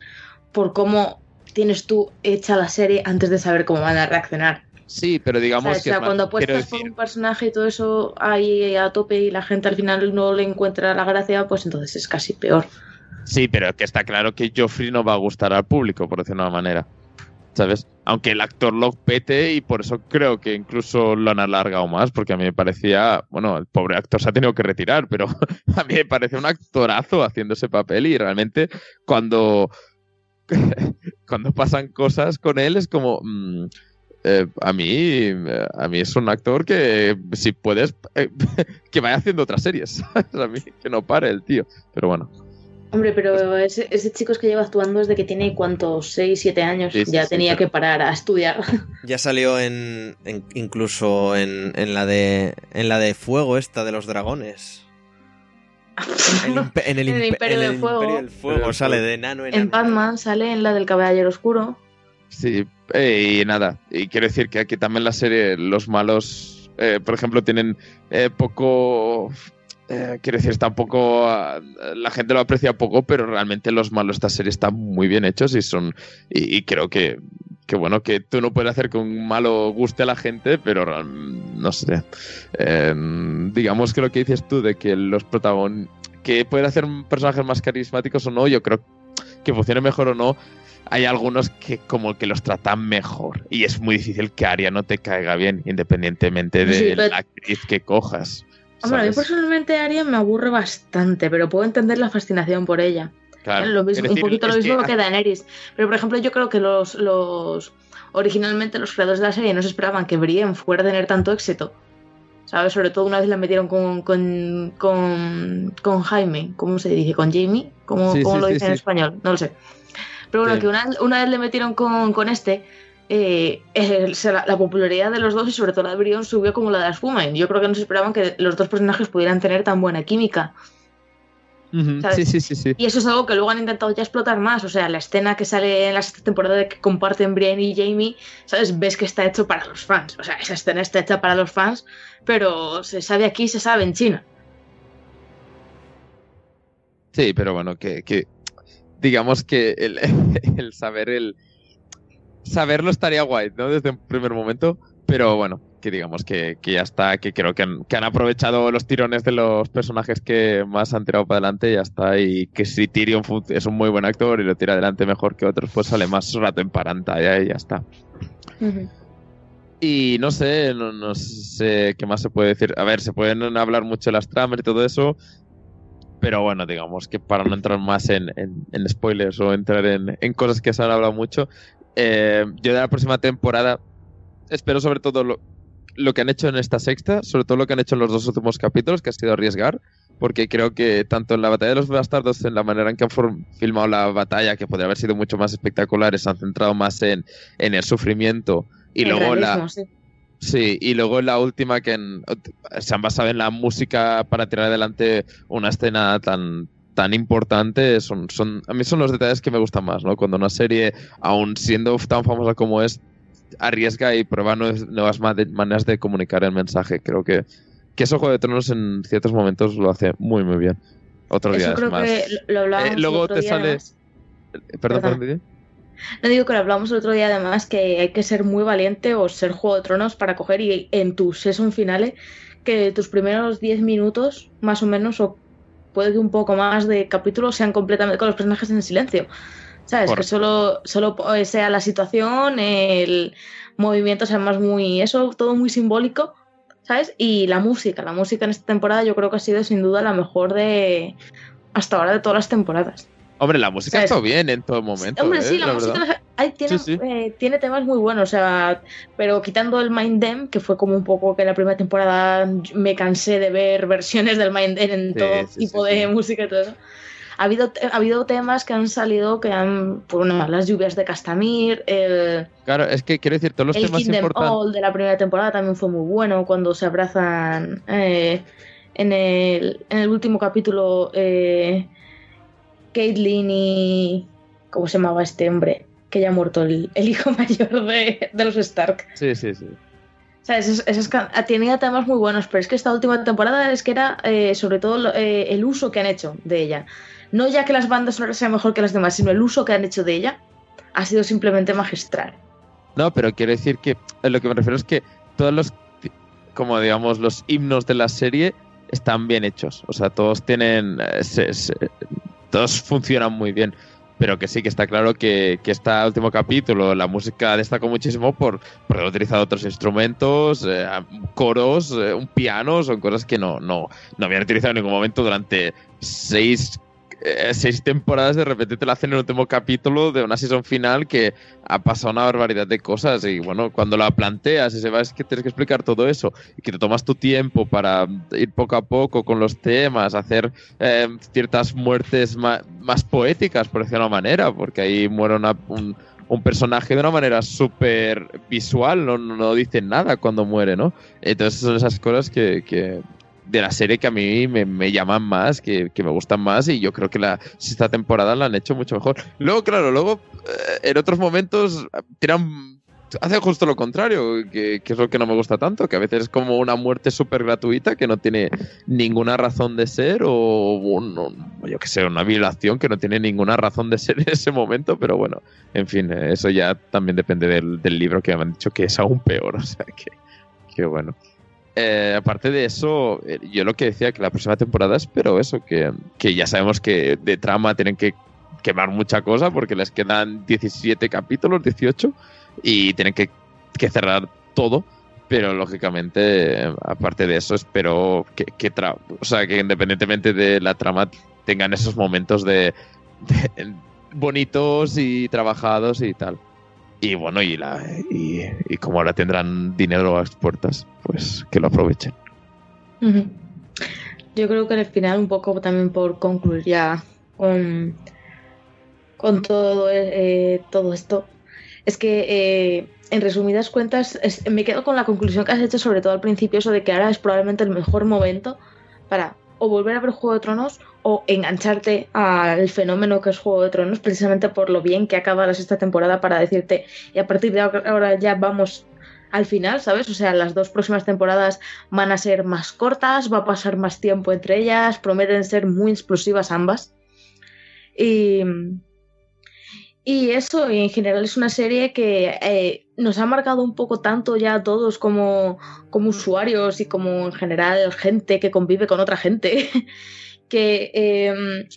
por cómo tienes tú hecha la serie antes de saber cómo van a reaccionar. Sí, pero digamos ¿Sabes? que o sea, cuando apuestas por decir, un personaje y todo eso ahí a tope y la gente al final no le encuentra la gracia, pues entonces es casi peor. Sí, pero que está claro que Joffrey no va a gustar al público, por decirlo de una manera. ¿Sabes? Aunque el actor lo pete y por eso creo que incluso lo han alargado más, porque a mí me parecía, bueno, el pobre actor se ha tenido que retirar, pero a mí me parece un actorazo haciendo ese papel y realmente cuando, cuando pasan cosas con él es como... mm, eh, a mí a mí es un actor que si puedes eh, que vaya haciendo otras series a mí que no pare el tío pero bueno Hombre, pero ese, ese chico es que lleva actuando desde que tiene cuántos, 6, 7 años, Sí, ya sí, tenía que parar a estudiar. Ya salió en, en- incluso en, en la de en la de fuego esta de los dragones. El impe- en el, En el impe- Imperio en del el Fuego. Imperio del Fuego sale de enano en En. Batman sale en la del Caballero Oscuro. Sí, eh, y nada, y quiero decir que aquí también la serie, los malos, eh, por ejemplo, tienen eh, poco, eh, quiero decir, tampoco, ah, la gente lo aprecia poco, pero realmente los malos de esta serie están muy bien hechos y son, y, y creo que, que bueno, que tú no puedes hacer que un malo guste a la gente, pero no sé, eh, digamos que lo que dices tú de que los protagonistas, que pueden hacer personajes más carismáticos o no, yo creo que funcione mejor o no, hay algunos que como que los tratan mejor y es muy difícil que Aria no te caiga bien independientemente de Sí, la actriz que cojas. Hombre, a mí personalmente Arya me aburre bastante, pero puedo entender la fascinación por ella. Claro, lo mismo, quiero un poquito lo mismo que- que, Daenerys. Pero por ejemplo, yo creo que los, los originalmente los creadores de la serie no se esperaban que Brienne fuera a tener tanto éxito. ¿Sabes? Sobre todo una vez la metieron con, con, con, con Jaime, ¿cómo se dice? ¿Con Jamie? ¿Cómo, Sí, cómo sí, lo sí, dicen en español? No lo sé. Pero bueno, que una, una vez le metieron con, con este, eh, la, la popularidad de los dos y sobre todo la de Brienne subió como la de. Y yo creo que no se esperaban que los dos personajes pudieran tener tan buena química. Sí, sí, sí, sí. Y eso es algo que luego han intentado ya explotar más. O sea, la escena que sale en la sexta temporada de que comparten Brienne y Jamie, ¿sabes? Ves que está hecho para los fans. O sea, esa escena está hecha para los fans, pero se sabe aquí, se sabe en China. Sí, pero bueno, que, que digamos que el, el saber el saberlo estaría guay, ¿no? Desde un primer momento, pero bueno, que digamos que, que ya está, que creo que han, que han aprovechado los tirones de los personajes que más han tirado para adelante y ya está, y que si Tyrion es un muy buen actor y lo tira adelante mejor que otros, pues sale más rato en pantalla y ya está. Y no sé, no, no sé qué más se puede decir. A ver, se pueden hablar mucho de las tramas y todo eso. pero bueno, digamos que para no entrar más en, en, spoilers o entrar en, en, cosas que se han hablado mucho, eh, yo de la próxima temporada espero sobre todo lo, lo, que han hecho en esta sexta, sobre todo lo que han hecho en los dos últimos capítulos, que ha sido arriesgar, porque creo que tanto en la batalla de los bastardos, en la manera en que han filmado la batalla, que podría haber sido mucho más espectacular, se han centrado más en, en el sufrimiento y luego la... Sí, y luego la última que se han basado en la música para tirar adelante una escena tan tan importante son, son a mí son los detalles que me gustan más, ¿no? Cuando una serie, aun siendo tan famosa como es, arriesga y prueba nuevas maneras de comunicar el mensaje. Creo que, que eso Juego de Tronos en ciertos momentos lo hace muy muy bien. Otro día creo más. que lo eh, luego te sale. Perdón, perdón. No digo que lo hablamos el otro día, además, que hay que ser muy valiente o ser Juego de Tronos para coger y en tu season finales que tus primeros 10 minutos, más o menos, o puede que un poco más de capítulos sean completamente con los personajes en silencio. ¿Sabes? Que solo, solo sea la situación, el movimiento sea más muy. Eso, todo muy simbólico. ¿Sabes? Y la música. La música en esta temporada yo creo que ha sido sin duda la mejor de. hasta ahora de todas las temporadas. Hombre, la música está bien en todo momento. Hombre, ¿eh? sí, la, música tiene, eh, tiene, temas muy buenos, o sea, pero quitando el Mind Dem, que fue como un poco que en la primera temporada me cansé de ver versiones del Mind Dem en todo tipo de música y todo eso. Ha habido, ha habido temas que han salido que han, por una, las lluvias de Castamir, el, Claro, es que quiero decir, todos los temas importantes. All de la primera temporada también fue muy bueno cuando se abrazan eh, en, el, en el último capítulo. Eh, Caitlyn y. ¿Cómo se llamaba este hombre? Que ya ha muerto el, hijo mayor de, los Stark. Sí, sí, sí. ¿Sabes? Esas, tenía temas muy buenos, pero es que esta última temporada es que era eh, sobre todo eh, el uso que han hecho de ella. No ya que las bandas sonoras sean mejor que las demás, sino el uso que han hecho de ella ha sido simplemente magistral. No, pero quiero decir que lo que me refiero es que todos los, como digamos, los himnos de la serie están bien hechos. O sea, todos tienen, eh, todos funcionan muy bien. Pero que sí que está claro que, que este último capítulo, la música destacó muchísimo por, por haber utilizado otros instrumentos, eh, coros, eh, un piano, son cosas que no, no, no habían utilizado en ningún momento durante seis eh, seis temporadas de repente te la hacen en el último capítulo de una season final que ha pasado una barbaridad de cosas y bueno, cuando la planteas y se va es que tienes que explicar todo eso y que te tomas tu tiempo para ir poco a poco con los temas, hacer eh, ciertas muertes más, poéticas, por decirlo de una manera, porque ahí muere un, personaje de una manera súper visual, no, no, dicen nada cuando muere, ¿no? Entonces son esas cosas que, que de la serie que a mí me, llaman más, que, me gustan más y yo creo que la sexta temporada la han hecho mucho mejor. Luego, claro, luego eh, en otros momentos tiran, hacen justo lo contrario, que, es lo que no me gusta tanto, que a veces es como una muerte súper gratuita que no tiene ninguna razón de ser o yo que sé, una violación que no tiene ninguna razón de ser en ese momento, pero bueno, en fin, eso ya también depende del, libro que me han dicho que es aún peor, o sea que, que bueno. Eh, aparte de eso, eh, yo lo que decía que la próxima temporada espero eso, que, ya sabemos que de trama tienen que quemar mucha cosa porque les quedan 17 capítulos, 18, y tienen que, cerrar todo. Pero lógicamente, aparte de eso, espero que, o sea, que independientemente de la trama tengan esos momentos de bonitos y trabajados y tal. Y bueno, y, la, y, como ahora tendrán dinero a las puertas, pues que lo aprovechen. Yo creo que al final, un poco también por concluir ya con, con todo, eh, todo esto, es que eh, en resumidas cuentas me quedo con la conclusión que has hecho, sobre todo al principio, eso de que ahora es probablemente el mejor momento para o volver a ver Juego de Tronos o engancharte al fenómeno que es Juego de Tronos, precisamente por lo bien que acaba la sexta temporada para decirte, y a partir de ahora ya vamos al final, ¿sabes? O sea, las dos próximas temporadas van a ser más cortas, va a pasar más tiempo entre ellas, prometen ser muy explosivas ambas. Y, y eso, en general, es una serie que eh, nos ha marcado un poco tanto ya a todos como, como usuarios y como en general gente que convive con otra gente, que em,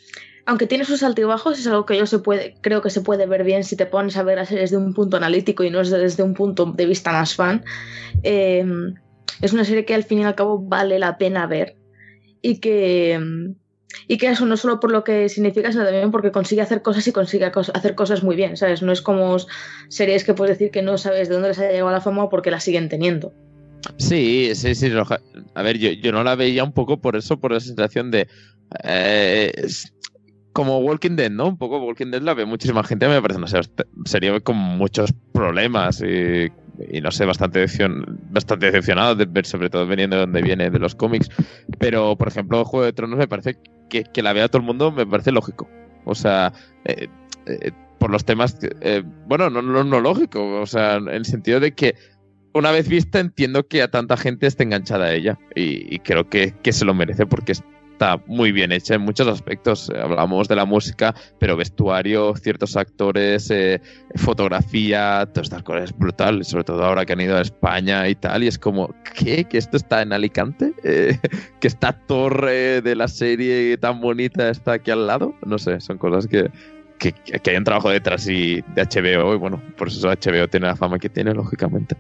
aunque tiene sus altibajos, es algo que yo se puede, creo que se puede ver bien si te pones a ver las series desde un punto analítico y no es desde un punto de vista más fan. Em, es una serie que al fin y al cabo vale la pena ver y que, y que eso no solo por lo que significa, sino también porque consigue hacer cosas y consigue hacer cosas muy bien, ¿sabes? No es como series que puedes decir que no sabes de dónde les haya llegado la fama porque la siguen teniendo. Sí, sí, sí. A ver, yo, yo no la veía un poco por eso, por la sensación de... Eh, como Walking Dead, ¿no? Un poco Walking Dead la ve muchísima gente, me parece una serie con muchos problemas y, no sé, bastante, bastante decepcionado sobre todo veniendo de donde viene de los cómics. Pero, por ejemplo, Juego de Tronos me parece que, que la vea todo el mundo, me parece lógico. O sea, eh, eh, por los temas, bueno, no, no, no lógico, o sea, en el sentido de que una vez vista entiendo que a tanta gente esté enganchada a ella y, creo que, que, se lo merece porque es está muy bien hecha en muchos aspectos. Hablamos de la música, pero vestuario, ciertos actores, eh, fotografía, todas estas cosas es brutal, sobre todo ahora que han ido a España y tal, y es como, ¿qué? ¿Que esto está en Alicante? Eh, ¿Que esta torre de la serie tan bonita está aquí al lado? No sé, son cosas que, que, hay un trabajo detrás y de HBO y bueno, por eso HBO tiene la fama que tiene, lógicamente.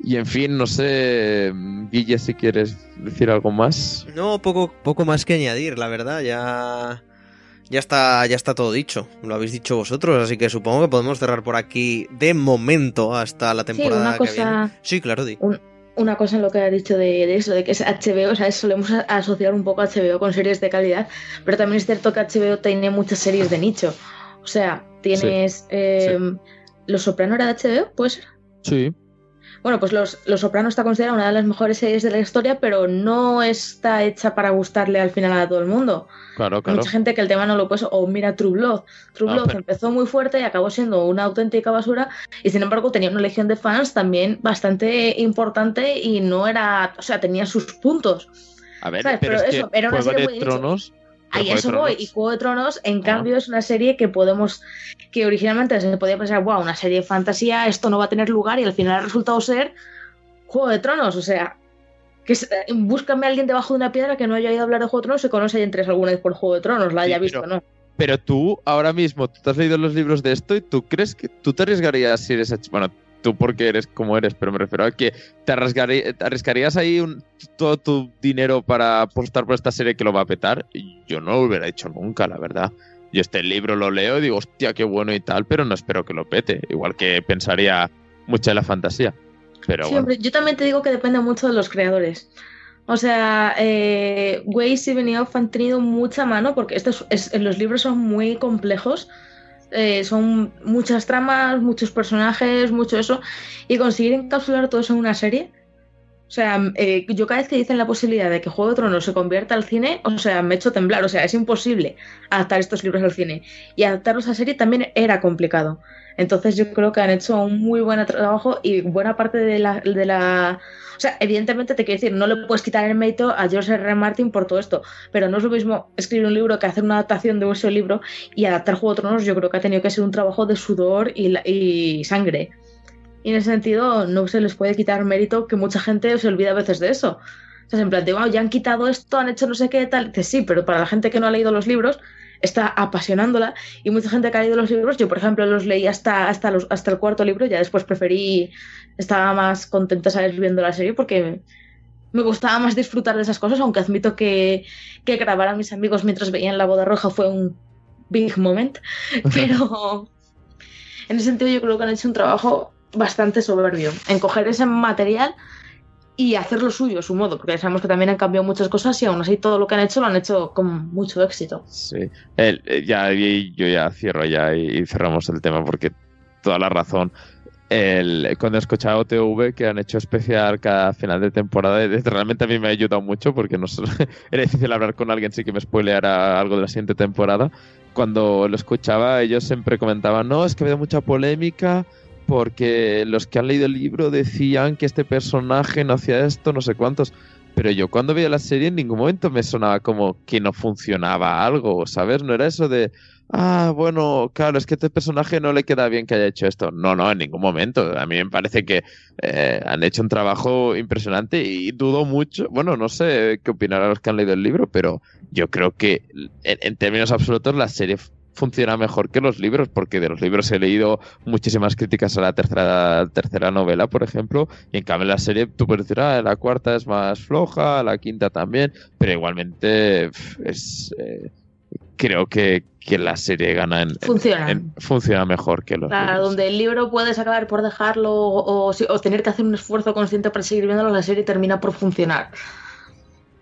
Y en fin, no sé, Guille, si quieres decir algo más. No, poco, poco más que añadir, la verdad, ya. Ya está, ya está todo dicho, lo habéis dicho vosotros, así que supongo que podemos cerrar por aquí de momento hasta la temporada que viene. Sí, claro, di. una cosa en lo que ha dicho de, eso, de que es HBO, o sea, solemos asociar un poco a HBO con series de calidad, pero también es cierto que HBO tiene muchas series de nicho. O sea, tienes. Eh, ¿Los Soprano era de HBO? ¿Puede ser? Sí. Bueno, pues Los, Los Soprano está considerada una de las mejores series de la historia, pero no está hecha para gustarle al final a todo el mundo. Claro, claro. mucha gente que el tema no lo puede. O mira True Blood. True ah, Blood empezó muy fuerte y acabó siendo una auténtica basura. Y sin embargo, tenía una legión de fans también bastante importante y no era. O sea, tenía sus puntos. A ver, pero, eso, era una serie de Tronos. Ahí eso voy. Y Juego de Tronos, en ah. cambio, es una serie que podemos, que originalmente se podía pensar, wow, una serie de fantasía, esto no va a tener lugar, y al final ha resultado ser Juego de Tronos. O sea, que eh, búscame a alguien debajo de una piedra que no haya ido a hablar de Juego de Tronos y conoce entre alguna vez por Juego de Tronos, la haya visto, ¿no? Pero tú, ahora mismo, tú te has leído los libros de esto y tú crees que tú te arriesgarías si eres. Bueno, tú porque eres como eres, pero me refiero a que te, arriesgarías ahí todo tu dinero para apostar por esta serie que lo va a petar. Yo no lo hubiera hecho nunca, la verdad. Yo este libro lo leo y digo, hostia, qué bueno y tal, pero no espero que lo pete. Igual que pensaría mucha de la fantasía. Pero sí, hombre, yo también te digo que depende mucho de los creadores. O sea, eh, Weiss y Benioff han tenido mucha mano porque estos los libros son muy complejos eh, son muchas tramas, muchos personajes, mucho eso, y conseguir encapsular todo eso en una serie. O sea, eh, yo cada vez que dicen la posibilidad de que Juego de Tronos se convierta al cine, o sea, me echo temblar. O sea, es imposible adaptar estos libros al cine. Y adaptarlos a serie también era complicado. Entonces yo creo que han hecho un muy buen trabajo y buena parte de la, de la... O sea, evidentemente te quiero decir, no le puedes quitar el mérito a George R. R. Martin por todo esto, pero no es lo mismo escribir un libro que hacer una adaptación de ese libro y adaptar Juego de Tronos yo creo que ha tenido que ser un trabajo de sudor y, y sangre. Y en ese sentido no se les puede quitar mérito que mucha gente se olvida a veces de eso. O sea, en plan, wow, ya han quitado esto, han hecho no sé qué, tal. Dice, sí, pero para la gente que no ha leído los libros, está apasionándola y mucha gente que ha leído los libros, yo por ejemplo los leí hasta, hasta, los, hasta el cuarto libro, ya después preferí, estaba más contenta saber viendo la serie porque me gustaba más disfrutar de esas cosas, aunque admito que, que grabar a mis amigos mientras veían la boda roja fue un big moment, pero en ese sentido yo creo que han hecho un trabajo bastante soberbio en coger ese material y hacer lo suyo a su modo, porque sabemos que también han cambiado muchas cosas y aún así todo lo que han hecho lo han hecho con mucho éxito. Sí, eh, ya, yo ya cierro ya y, cerramos el tema porque toda la razón. El, cuando he escuchado TV que han hecho especial cada final de temporada, realmente a mí me ha ayudado mucho porque no era difícil hablar con alguien sí que me spoileara algo de la siguiente temporada. Cuando lo escuchaba, ellos siempre comentaban, no, es que ha habido mucha polémica porque los que han leído el libro decían que este personaje no hacía esto, no sé cuántos. Pero yo cuando veía la serie en ningún momento me sonaba como que no funcionaba algo, ¿sabes? No era eso de, ah, bueno, claro, es que a este personaje no le queda bien que haya hecho esto. No, no, en ningún momento. A mí me parece que eh, han hecho un trabajo impresionante y dudo mucho, bueno, no sé qué opinarán los que han leído el libro, pero yo creo que en términos absolutos la serie funciona mejor que los libros, porque de los libros he leído muchísimas críticas a la tercera, tercera novela, por ejemplo, y en cambio la serie tú puedes decir, ah, la cuarta es más floja, la quinta también, pero igualmente es... Eh, creo que, la serie gana en, funciona. funciona mejor que los claro, donde el libro puedes acabar por dejarlo o, o, tener que hacer un esfuerzo consciente para seguir viéndolo, la serie termina por funcionar.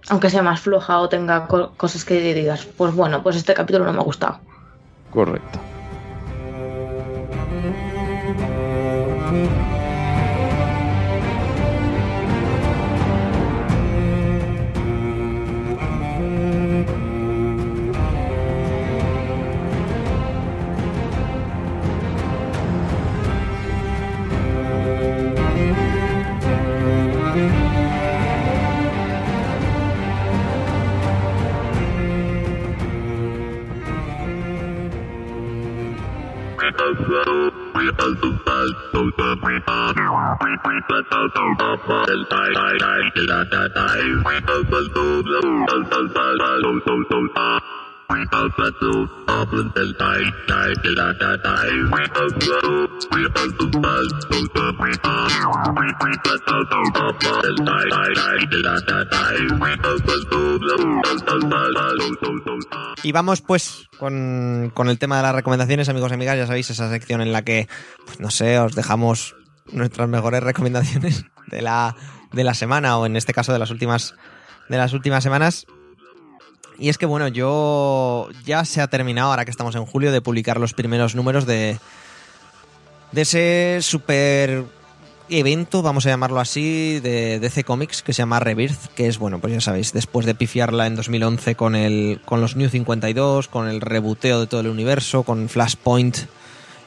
Aunque sea más floja o tenga cosas que digas, pues bueno, pues este capítulo no me ha gustado. Correcto. Y vamos pues con, con, el tema de las recomendaciones, amigos y amigas. Ya sabéis, esa sección en la que, pues, no sé, os dejamos nuestras mejores recomendaciones de la, de la semana o en este caso de las últimas de las últimas semanas. Y es que bueno, yo ya se ha terminado, ahora que estamos en julio, de publicar los primeros números de, de ese super evento, vamos a llamarlo así, de DC Comics que se llama Rebirth, que es, bueno, pues ya sabéis, después de pifiarla en 2011 con, el, con los New 52, con el rebuteo de todo el universo, con Flashpoint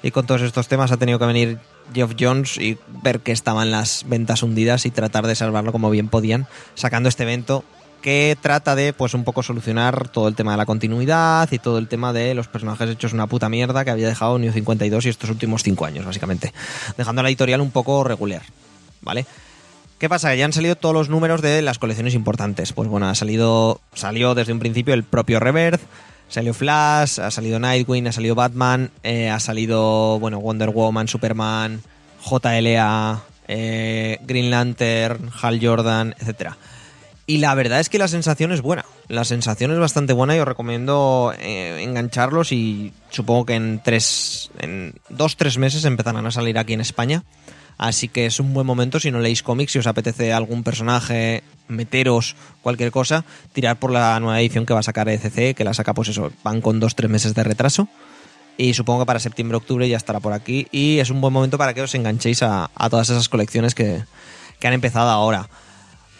y con todos estos temas, ha tenido que venir Geoff Jones y ver que estaban las ventas hundidas y tratar de salvarlo como bien podían, sacando este evento que trata de, pues, un poco solucionar todo el tema de la continuidad y todo el tema de los personajes hechos una puta mierda que había dejado New 52 y estos últimos cinco años, básicamente. Dejando la editorial un poco regular, ¿vale? ¿Qué pasa? Ya han salido todos los números de las colecciones importantes. Pues bueno, ha salido, salió desde un principio el propio Rebirth, salió Flash, ha salido Nightwing, ha salido Batman, eh, ha salido, bueno, Wonder Woman, Superman, JLA, eh, Green Lantern, Hal Jordan, etcétera. Y la verdad es que la sensación es buena. La sensación es bastante buena y os recomiendo eh, engancharlos y supongo que en tres, en dos, tres meses empezarán a salir aquí en España. Así que es un buen momento si no leéis cómics, si os apetece algún personaje, meteros, cualquier cosa, tirar por la nueva edición que va a sacar ECC, que la saca pues eso, van con dos, tres meses de retraso. Y supongo que para septiembre, octubre ya estará por aquí. Y es un buen momento para que os enganchéis a, todas esas colecciones que, que han empezado ahora.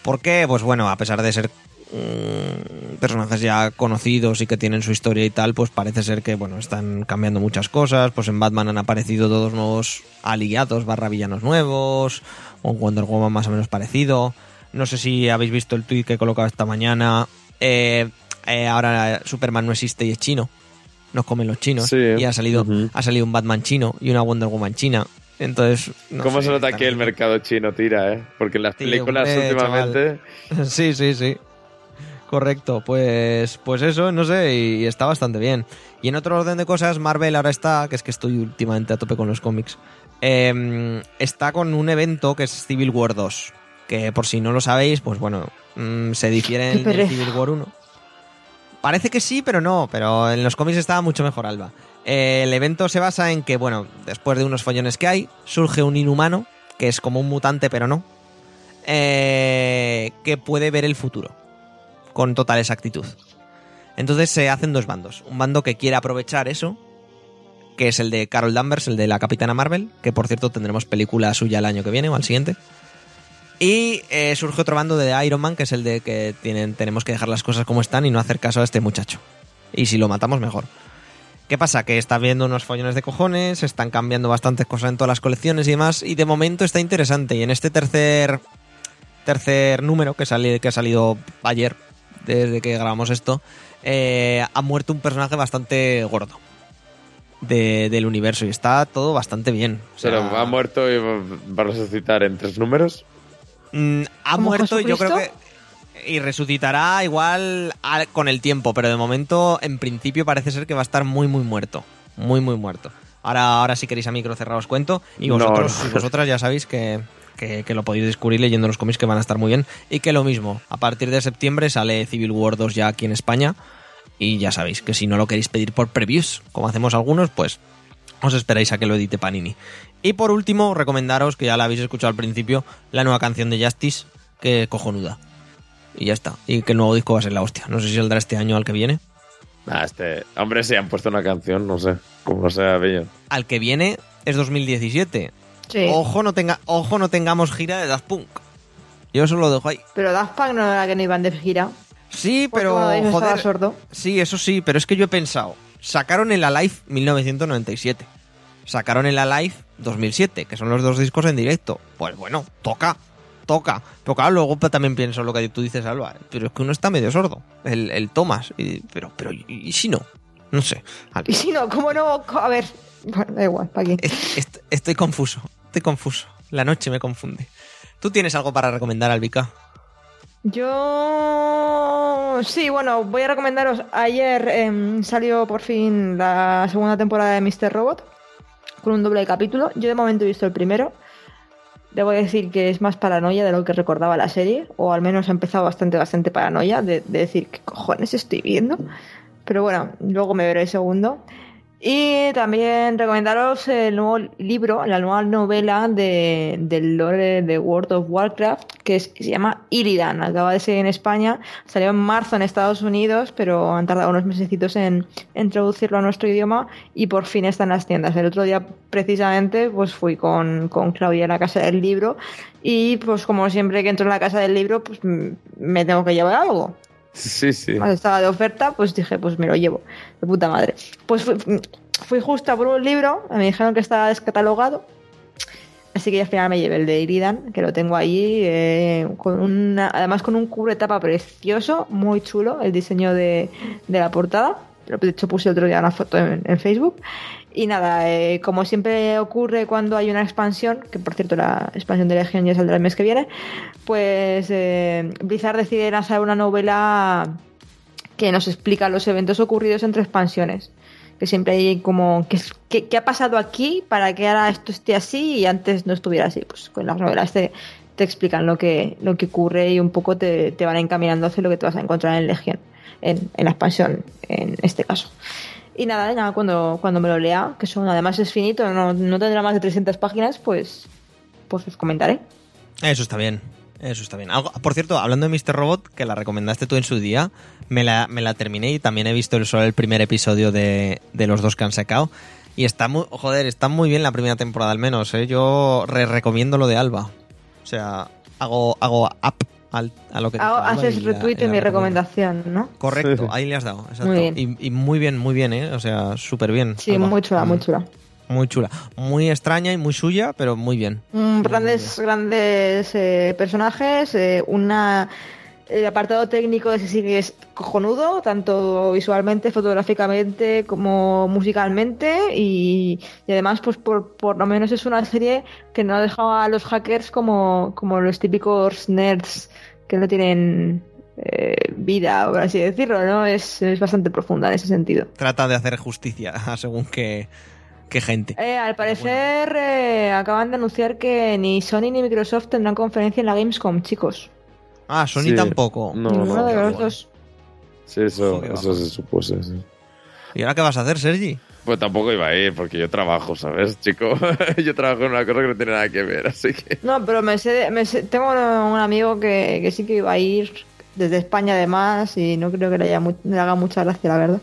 ¿Por qué? Pues bueno, a pesar de ser mm, personajes ya conocidos y que tienen su historia y tal, pues parece ser que bueno, están cambiando muchas cosas. Pues en Batman han aparecido todos nuevos aliados barra villanos nuevos, o en Wonder Woman más o menos parecido. No sé si habéis visto el tweet que he colocado esta mañana. Eh, eh, ahora Superman no existe y es chino. Nos comen los chinos. Y ha salido, ha salido un Batman chino y una Wonder Woman china. Entonces. ¿Cómo se nota que el mercado chino tira, eh? Porque las películas últimamente. Sí, sí, sí. Correcto, pues, pues eso, no sé, y, está bastante bien. Y en otro orden de cosas, Marvel ahora está, que es que estoy últimamente a tope con los cómics, em, está con un evento que es Civil War 2, que por si no lo sabéis, pues bueno, mm, se difiere de Civil War 1. Parece que sí, pero no, pero en los cómics estaba mucho mejor Alba el evento se basa en que, bueno, después de unos follones que hay, surge un inhumano, que es como un mutante, pero no, eh, que puede ver el futuro con total exactitud. Entonces se hacen dos bandos. Un bando que quiere aprovechar eso, que es el de Carol Danvers, el de la Capitana Marvel, que por cierto tendremos película suya el año que viene o al siguiente. Y eh, surge otro bando de Iron Man, que es el de que tienen, tenemos que dejar las cosas como están y no hacer caso a este muchacho. Y si lo matamos, mejor. ¿Qué pasa? Que está viendo unos follones de cojones, están cambiando bastantes cosas en todas las colecciones y demás, y de momento está interesante. Y en este tercer tercer número que, que ha salido ayer, desde que grabamos esto, eh, ha muerto un personaje bastante gordo del universo y está todo bastante bien. Pero ha muerto y va a resucitar en tres números. Mm, ha muerto, y yo creo que y resucitará igual al- con el tiempo, pero de momento, en principio, parece ser que va a estar muy, muy muerto. Muy, muy muerto. Ahora, ahora si queréis a micro cerrado os cuento. Y No, vosotros no. y vosotras ya sabéis que, que, que lo podéis descubrir leyendo los cómics que van a estar muy bien. Y que lo mismo, a partir de septiembre sale Civil War 2 ya aquí en España. Y ya sabéis que si no lo queréis pedir por previews, como hacemos algunos, pues os esperáis a que lo edite Panini. Y por último, recomendaros, que ya la habéis escuchado al principio, la nueva canción de Justice, que es cojonuda. Y ya está. Y que el nuevo disco va a ser la hostia. No sé si saldrá este año o al que viene. Ah, este, hombre, si han puesto una canción, no sé, como sea bello. Al que viene es 2017. Sí. Ojo, no tenga, ojo, no tengamos gira de Daft Punk. Yo eso lo dejo ahí. Pero Daft Punk no era que no iban de gira. Sí, pero joder. sordo. Sí, eso sí, pero es que yo he pensado. Sacaron el Alive 1997. Sacaron el Alive 2007, que son los dos discos en directo. Pues bueno, toca, toca. Pero claro, luego también pienso lo que tú dices, Alba. Pero es que uno está medio sordo, el, el Thomas. Y- pero, pero, ¿y, y si no? No sé. Y si no, ¿cómo no? A ver, bueno, da igual, ¿para qué? est- est- estoy confuso, estoy confuso. La noche me confunde. ¿Tú tienes algo para recomendar, Albica? Yo sí, bueno, voy a recomendaros. Ayer em, salió por fin la segunda temporada de Mr. Robot con un doble capítulo. Yo de momento he visto el primero. Debo decir que es más paranoia de lo que recordaba la serie, o al menos ha empezado bastante, bastante paranoia de, de decir qué cojones estoy viendo. Pero bueno, luego me veré el segundo. Y también recomendaros el nuevo libro, la nueva novela de, del lore de World of Warcraft, que se llama Illidan. Acaba de ser en España, salió en marzo en Estados Unidos, pero han tardado unos mesecitos en, en traducirlo a nuestro idioma y por fin está en las tiendas. El otro día, precisamente, pues fui con, con Claudia a la casa del libro y pues como siempre que entro en la casa del libro, pues mm, me tengo que llevar algo. Sí, sí. Además, estaba de oferta, pues dije, pues me lo llevo. De puta madre. Pues fui, fui justo a por un libro, me dijeron que estaba descatalogado. Así que al final me llevé el de Iridan, que lo tengo ahí, eh, con una, además con un cubre tapa precioso, muy chulo, el diseño de, de la portada. De hecho puse otro día una foto en, Facebook. Y nada, eh, como siempre ocurre cuando hay una expansión, que por cierto la expansión de Legion ya saldrá el mes que viene, pues eh, Blizzard decide lanzar una novela que nos explica los eventos ocurridos entre expansiones. Que siempre hay como, ¿qué, qué, qué ha pasado aquí para que ahora esto esté así y antes no estuviera así? Pues con las novelas te, te explican lo que, lo que ocurre y un poco te, te van encaminando hacia lo que te vas a encontrar en Legion, en, la expansión, en este caso. Y nada, nada cuando, cuando me lo lea, que son además es finito, no, no tendrá más de 300 páginas, pues, pues os comentaré. Eso está bien. Eso está bien. Por cierto, hablando de Mr. Robot, que la recomendaste tú en su día, me la, me la terminé y también he visto el, solo el primer episodio de, de los dos que han sacado. Y está muy, joder, está muy bien la primera temporada al menos, ¿eh? Yo re recomiendo lo de Alba. O sea, hago, hago up al- a lo que Alba haces retweet en mi recomendación, ¿no? Correcto, Sí. ahí le has dado. Exacto. Muy bien. Y, y muy bien, muy bien, ¿eh? O sea, súper bien. Sí, Alba. muy chula, muy Mm, chula. Muy chula. Muy extraña y muy suya, pero muy bien. Mm, grandes grandes eh, personajes, eh, una el apartado técnico de que es cojonudo, tanto visualmente, fotográficamente como musicalmente y, y además pues por, por lo menos es una serie que no ha dejado a los hackers como, como los típicos nerds que no tienen eh, vida, por así decirlo, ¿no? Es, es bastante profunda en ese sentido. Trata de hacer justicia según qué, qué gente. Eh, al parecer eh, acaban de anunciar que ni Sony ni Microsoft tendrán conferencia en la Gamescom, chicos. Ah, Sony Sí. tampoco. No, Ninguno no, de los dos. Sí, eso, Joder, eso se supuse, sí. ¿Y ahora qué vas a hacer, Sergi? Pues tampoco iba a ir, porque yo trabajo, ¿sabes, chico? yo trabajo en una cosa que no tiene nada que ver, así que... No, pero me sé, me sé- tengo un amigo que, que sí que iba a ir desde España además y no creo que le, haya mu- le haga mucha gracia, la verdad.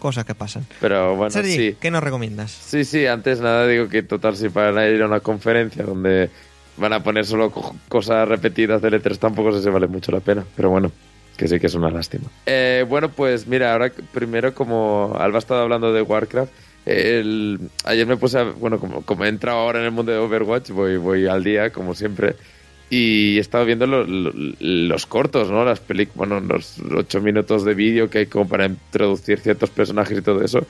Cosas que pasan. Pero bueno, Sergi, sí. ¿qué nos recomiendas? Sí, sí, antes nada digo que total si para ir a una conferencia donde van a poner solo co- cosas repetidas de letras tampoco sé si vale mucho la pena, pero bueno, que sí que es una lástima. Eh, bueno, pues mira, ahora primero como Alba ha estado hablando de Warcraft, el- ayer me puse, a- bueno, como, como he entrado ahora en el mundo de Overwatch, voy, voy al día, como siempre, y he estado viendo lo- lo- los cortos, ¿no? Las películas, bueno, los ocho minutos de vídeo que hay como para introducir ciertos personajes y todo eso.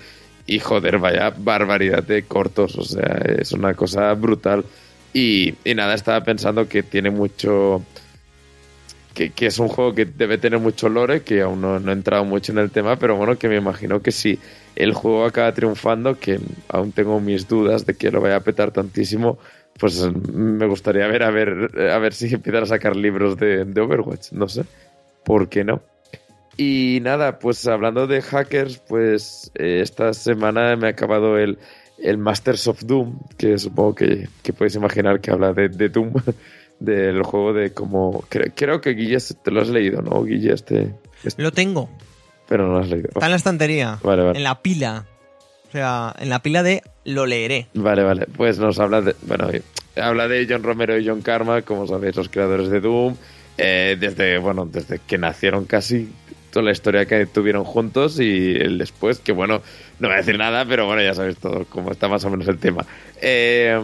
Y joder, vaya barbaridad de cortos, o sea, es una cosa brutal. Y, nada, estaba pensando que tiene mucho. que, que es un juego que debe tener mucho lore, que aún no, he entrado mucho en el tema, pero bueno, que me imagino que si el juego acaba triunfando, que aún tengo mis dudas de que lo vaya a petar tantísimo, pues me gustaría ver a ver, a ver si empiezan a sacar libros de, de Overwatch, no sé, ¿por qué no? Y nada, pues hablando de hackers, pues eh, esta semana me ha acabado el, el Masters of Doom, que supongo que, que podéis imaginar que habla de, de Doom, del juego de cómo... Creo, creo que Guille te lo has leído, ¿no, Guille? Este, este- Lo tengo. pero no lo has leído. Está en la estantería. Vale, vale. En la pila. O sea, en la pila de lo leeré. Vale, vale. Pues nos habla de. Bueno, eh, habla de John Romero y John Karma, como sabéis, los creadores de Doom. eh, desde, bueno, desde que nacieron casi toda la historia que tuvieron juntos y el después, que bueno, no voy a decir nada, pero bueno, ya sabéis todo cómo está más o menos el tema. Eh,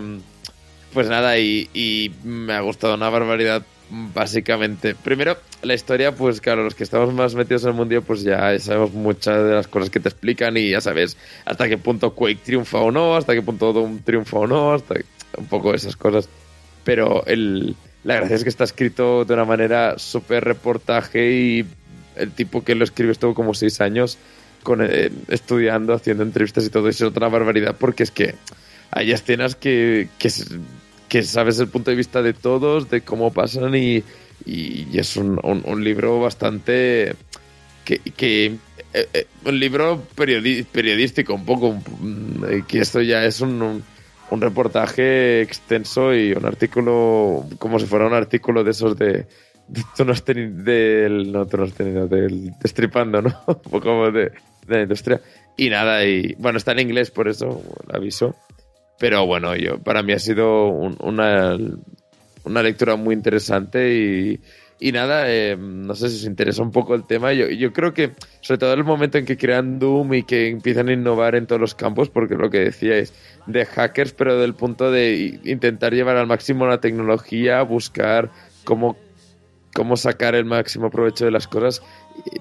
pues nada, y, me ha gustado una barbaridad, básicamente. Primero, la historia, pues claro, los que estamos más metidos en el mundo, pues ya sabemos muchas de las cosas que te explican y ya sabes hasta qué punto Quake triunfa o no, hasta qué punto Doom triunfa o no, hasta un poco esas cosas. Pero el, la gracia es que está escrito de una manera súper reportaje y el tipo que lo escribe estuvo como seis años con, eh, estudiando, haciendo entrevistas y todo eso es otra barbaridad porque es que hay escenas que, que, sabes el punto de vista de todos, de cómo pasan y, y- es un, libro bastante... que, que eh, eh, un libro periodi- periodístico un poco, que esto ya es un, un reportaje extenso y un artículo como si fuera un artículo de esos de... tú no has teni- del no tú no has tenido del destripando no un poco de, de la industria. Y nada y bueno está en inglés por eso aviso. Pero bueno, yo para mí ha sido un- una, una lectura muy interesante y, y nada, eh, no sé si os interesa un poco el tema. Yo, yo creo que, sobre todo el momento en que crean Doom y que empiezan a innovar en todos los campos, porque lo que decíais de hackers, pero del punto de intentar llevar al máximo la tecnología, buscar cómo, cómo sacar el máximo provecho de las cosas. Y-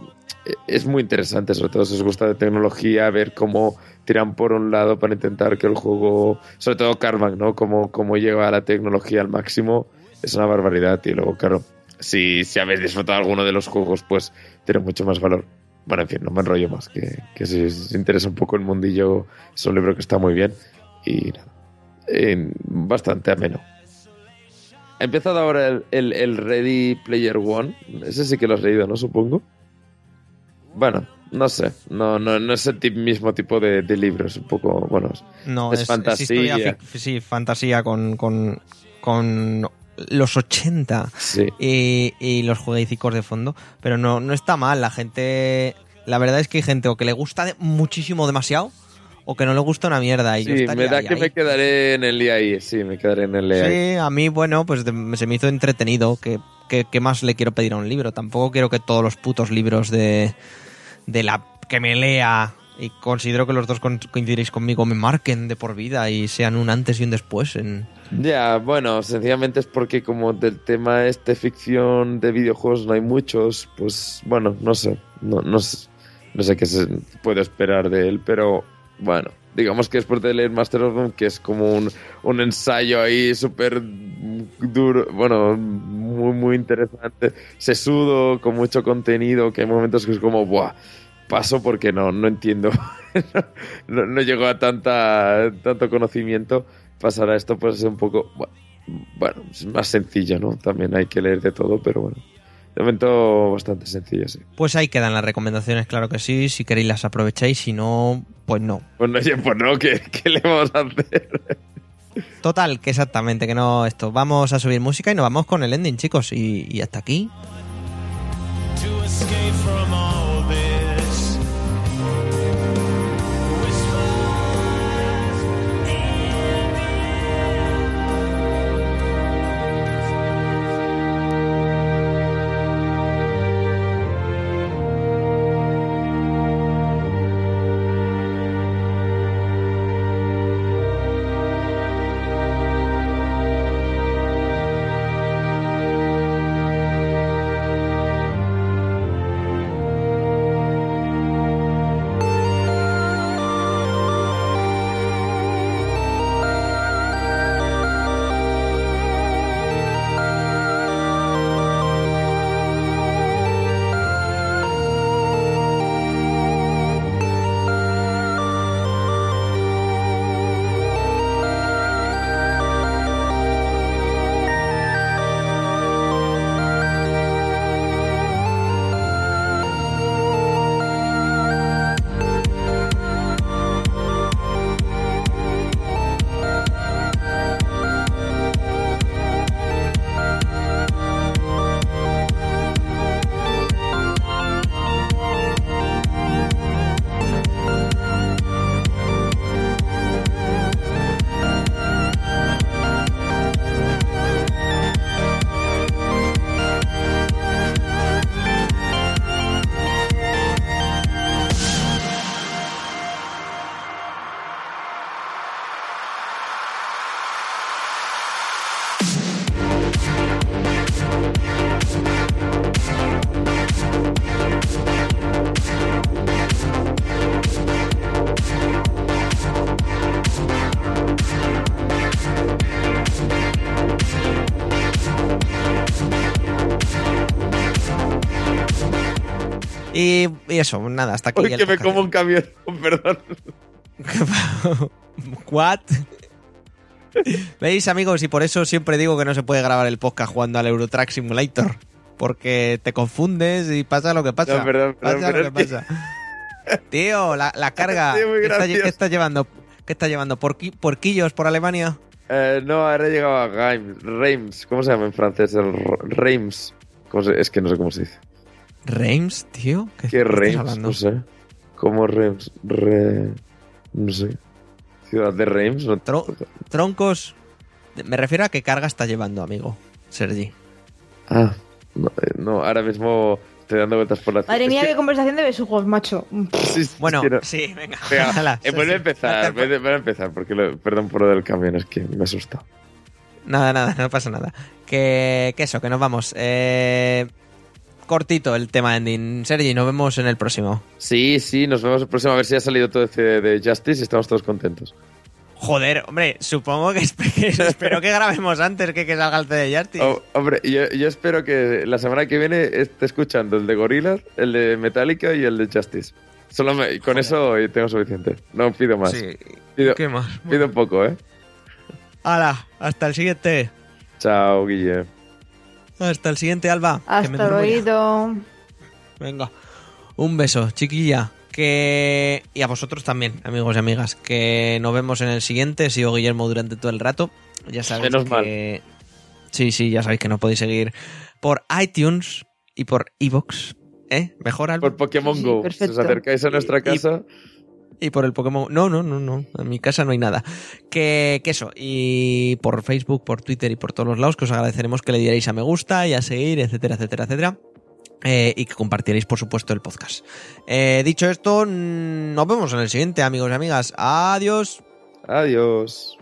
es muy interesante, sobre todo si os gusta de tecnología, ver cómo tiran por un lado para intentar que el juego, sobre todo Carmack, ¿no? Cómo, cómo lleva la tecnología al máximo, es una barbaridad. Y luego, claro, si, si habéis disfrutado alguno de los juegos, pues tiene mucho más valor. Bueno, en fin, no me enrollo más, que, que si os interesa un poco el mundillo, es un libro que está muy bien y nada, eh, bastante ameno. Ha empezado ahora el, el, el Ready Player One, ese sí que lo has leído, ¿no? Supongo. Bueno, no sé, no, no, no es el mismo tipo de, de libro, es un poco, bueno, No, Es es, fantasía. historia sí, fantasía con, con, con los 80 sí. y, y los jueguecicos de fondo. Pero no, no está mal. La gente. La verdad es que hay gente o que le gusta muchísimo demasiado o que no le gusta una mierda. Y Sí, me da ahí, que ahí. me quedaré en el EAI, sí, me quedaré en el EAI. Sí, a mí, bueno, pues se me hizo entretenido. que que- qué más le quiero pedir a un libro? Tampoco quiero que todos los putos libros de, de la que me lea y considero que los dos coincidiréis conmigo me marquen de por vida y sean un antes y un después en, Ya, bueno, sencillamente es porque como del tema este ficción de videojuegos no hay muchos, pues bueno, no sé, no, no sé, no sé qué se puede esperar de él, pero bueno, digamos que después de leer Master of Doom, que es como un, un ensayo ahí súper duro, bueno, muy, muy interesante, sesudo, con mucho contenido, que hay momentos que es como, buah, paso porque no, no entiendo, no, no llego a tanta, tanto conocimiento, pasar a esto pues es un poco, bu- bueno, es más sencillo, ¿no? También hay que leer de todo, pero bueno, de momento bastante sencillo, sí. Pues ahí quedan las recomendaciones, claro que sí. Si queréis las aprovecháis, si no, pues no. Bueno, oye, pues no, ¿qué, qué le vamos a hacer? Total, que exactamente, que no esto. Vamos a subir música y nos vamos con el ending, chicos. Y, y hasta aquí. Y, y eso, nada, hasta aquí. Hoy que me como un camión, perdón. What? ¿Veis, amigos? Y por eso siempre digo que no se puede grabar el podcast jugando al Eurotrack Simulator. Porque te confundes y pasa lo que pasa. No, perdón, perdón, pasa pero lo que es que- pasa. Tío, la, la carga. Sí, ¿Qué, está, gracioso. qué está llevando? ¿Qué está llevando? ¿Porqui- ¿Porquillos por Alemania? Eh, no, ahora he llegado a Reims. ¿Cómo se llama en francés? El Reims. ¿Cómo se- Es que no sé cómo se dice. ¿Reims, tío? ¿Qué, ¿Qué estás Reims? hablando? No sé. ¿Cómo Reims? Re... No sé. Ciudad de Reims. No... Tro- troncos. Me refiero a qué carga está llevando, amigo. Sergi. Ah, no, eh, no, ahora mismo estoy dando vueltas por la Madre es mía, que- qué conversación de besugos, macho. sí, sí, Bueno, es que no- sí, venga. Venga, Hala, eh, vuelve a empezar, vuelve, vuelve a empezar, porque lo- perdón por lo del camión, es que me asusta. Nada, nada, no pasa nada. Que, que eso, que nos vamos. Eh, cortito el tema ending. Sergi, nos vemos en el próximo. Sí, sí, nos vemos el próximo, a ver si ha salido todo este de Justice y estamos todos contentos. Joder, hombre, supongo que, esp- que espero que grabemos antes que, que salga el CD de Justice. Oh, hombre, yo, yo espero que la semana que viene esté escuchando el de Gorillaz, el de Metallica y el de Justice. Solo me- con eso tengo suficiente. No pido más. Sí. Pido, ¿Qué más? pido poco, ¿eh? Hala, hasta el siguiente. Chao, Guille. Hasta el siguiente, Alba. Hasta ya. luego. Venga. Un beso, chiquilla. Que. Y a vosotros también, amigos y amigas. Que nos vemos en el siguiente. Sigo Guillermo durante todo el rato. Ya sabéis Menos que. Sí, sí, ya sabéis que nos podéis seguir por iTunes y por Evox. ¿Eh? Mejor Alba. Por Pokémon Sí, Go. Si perfecto. os acercáis a nuestra Y- casa, Y por el Pokémon. No, no, no, no. En mi casa no hay nada. Que, que eso. Y por Facebook, por Twitter y por todos los lados, que os agradeceremos que le dierais a me gusta y a seguir, etcétera, etcétera, etcétera. Eh, y que compartierais, por supuesto, el podcast. Eh, dicho esto, nos vemos en el siguiente, amigos y amigas. Adiós. adiós.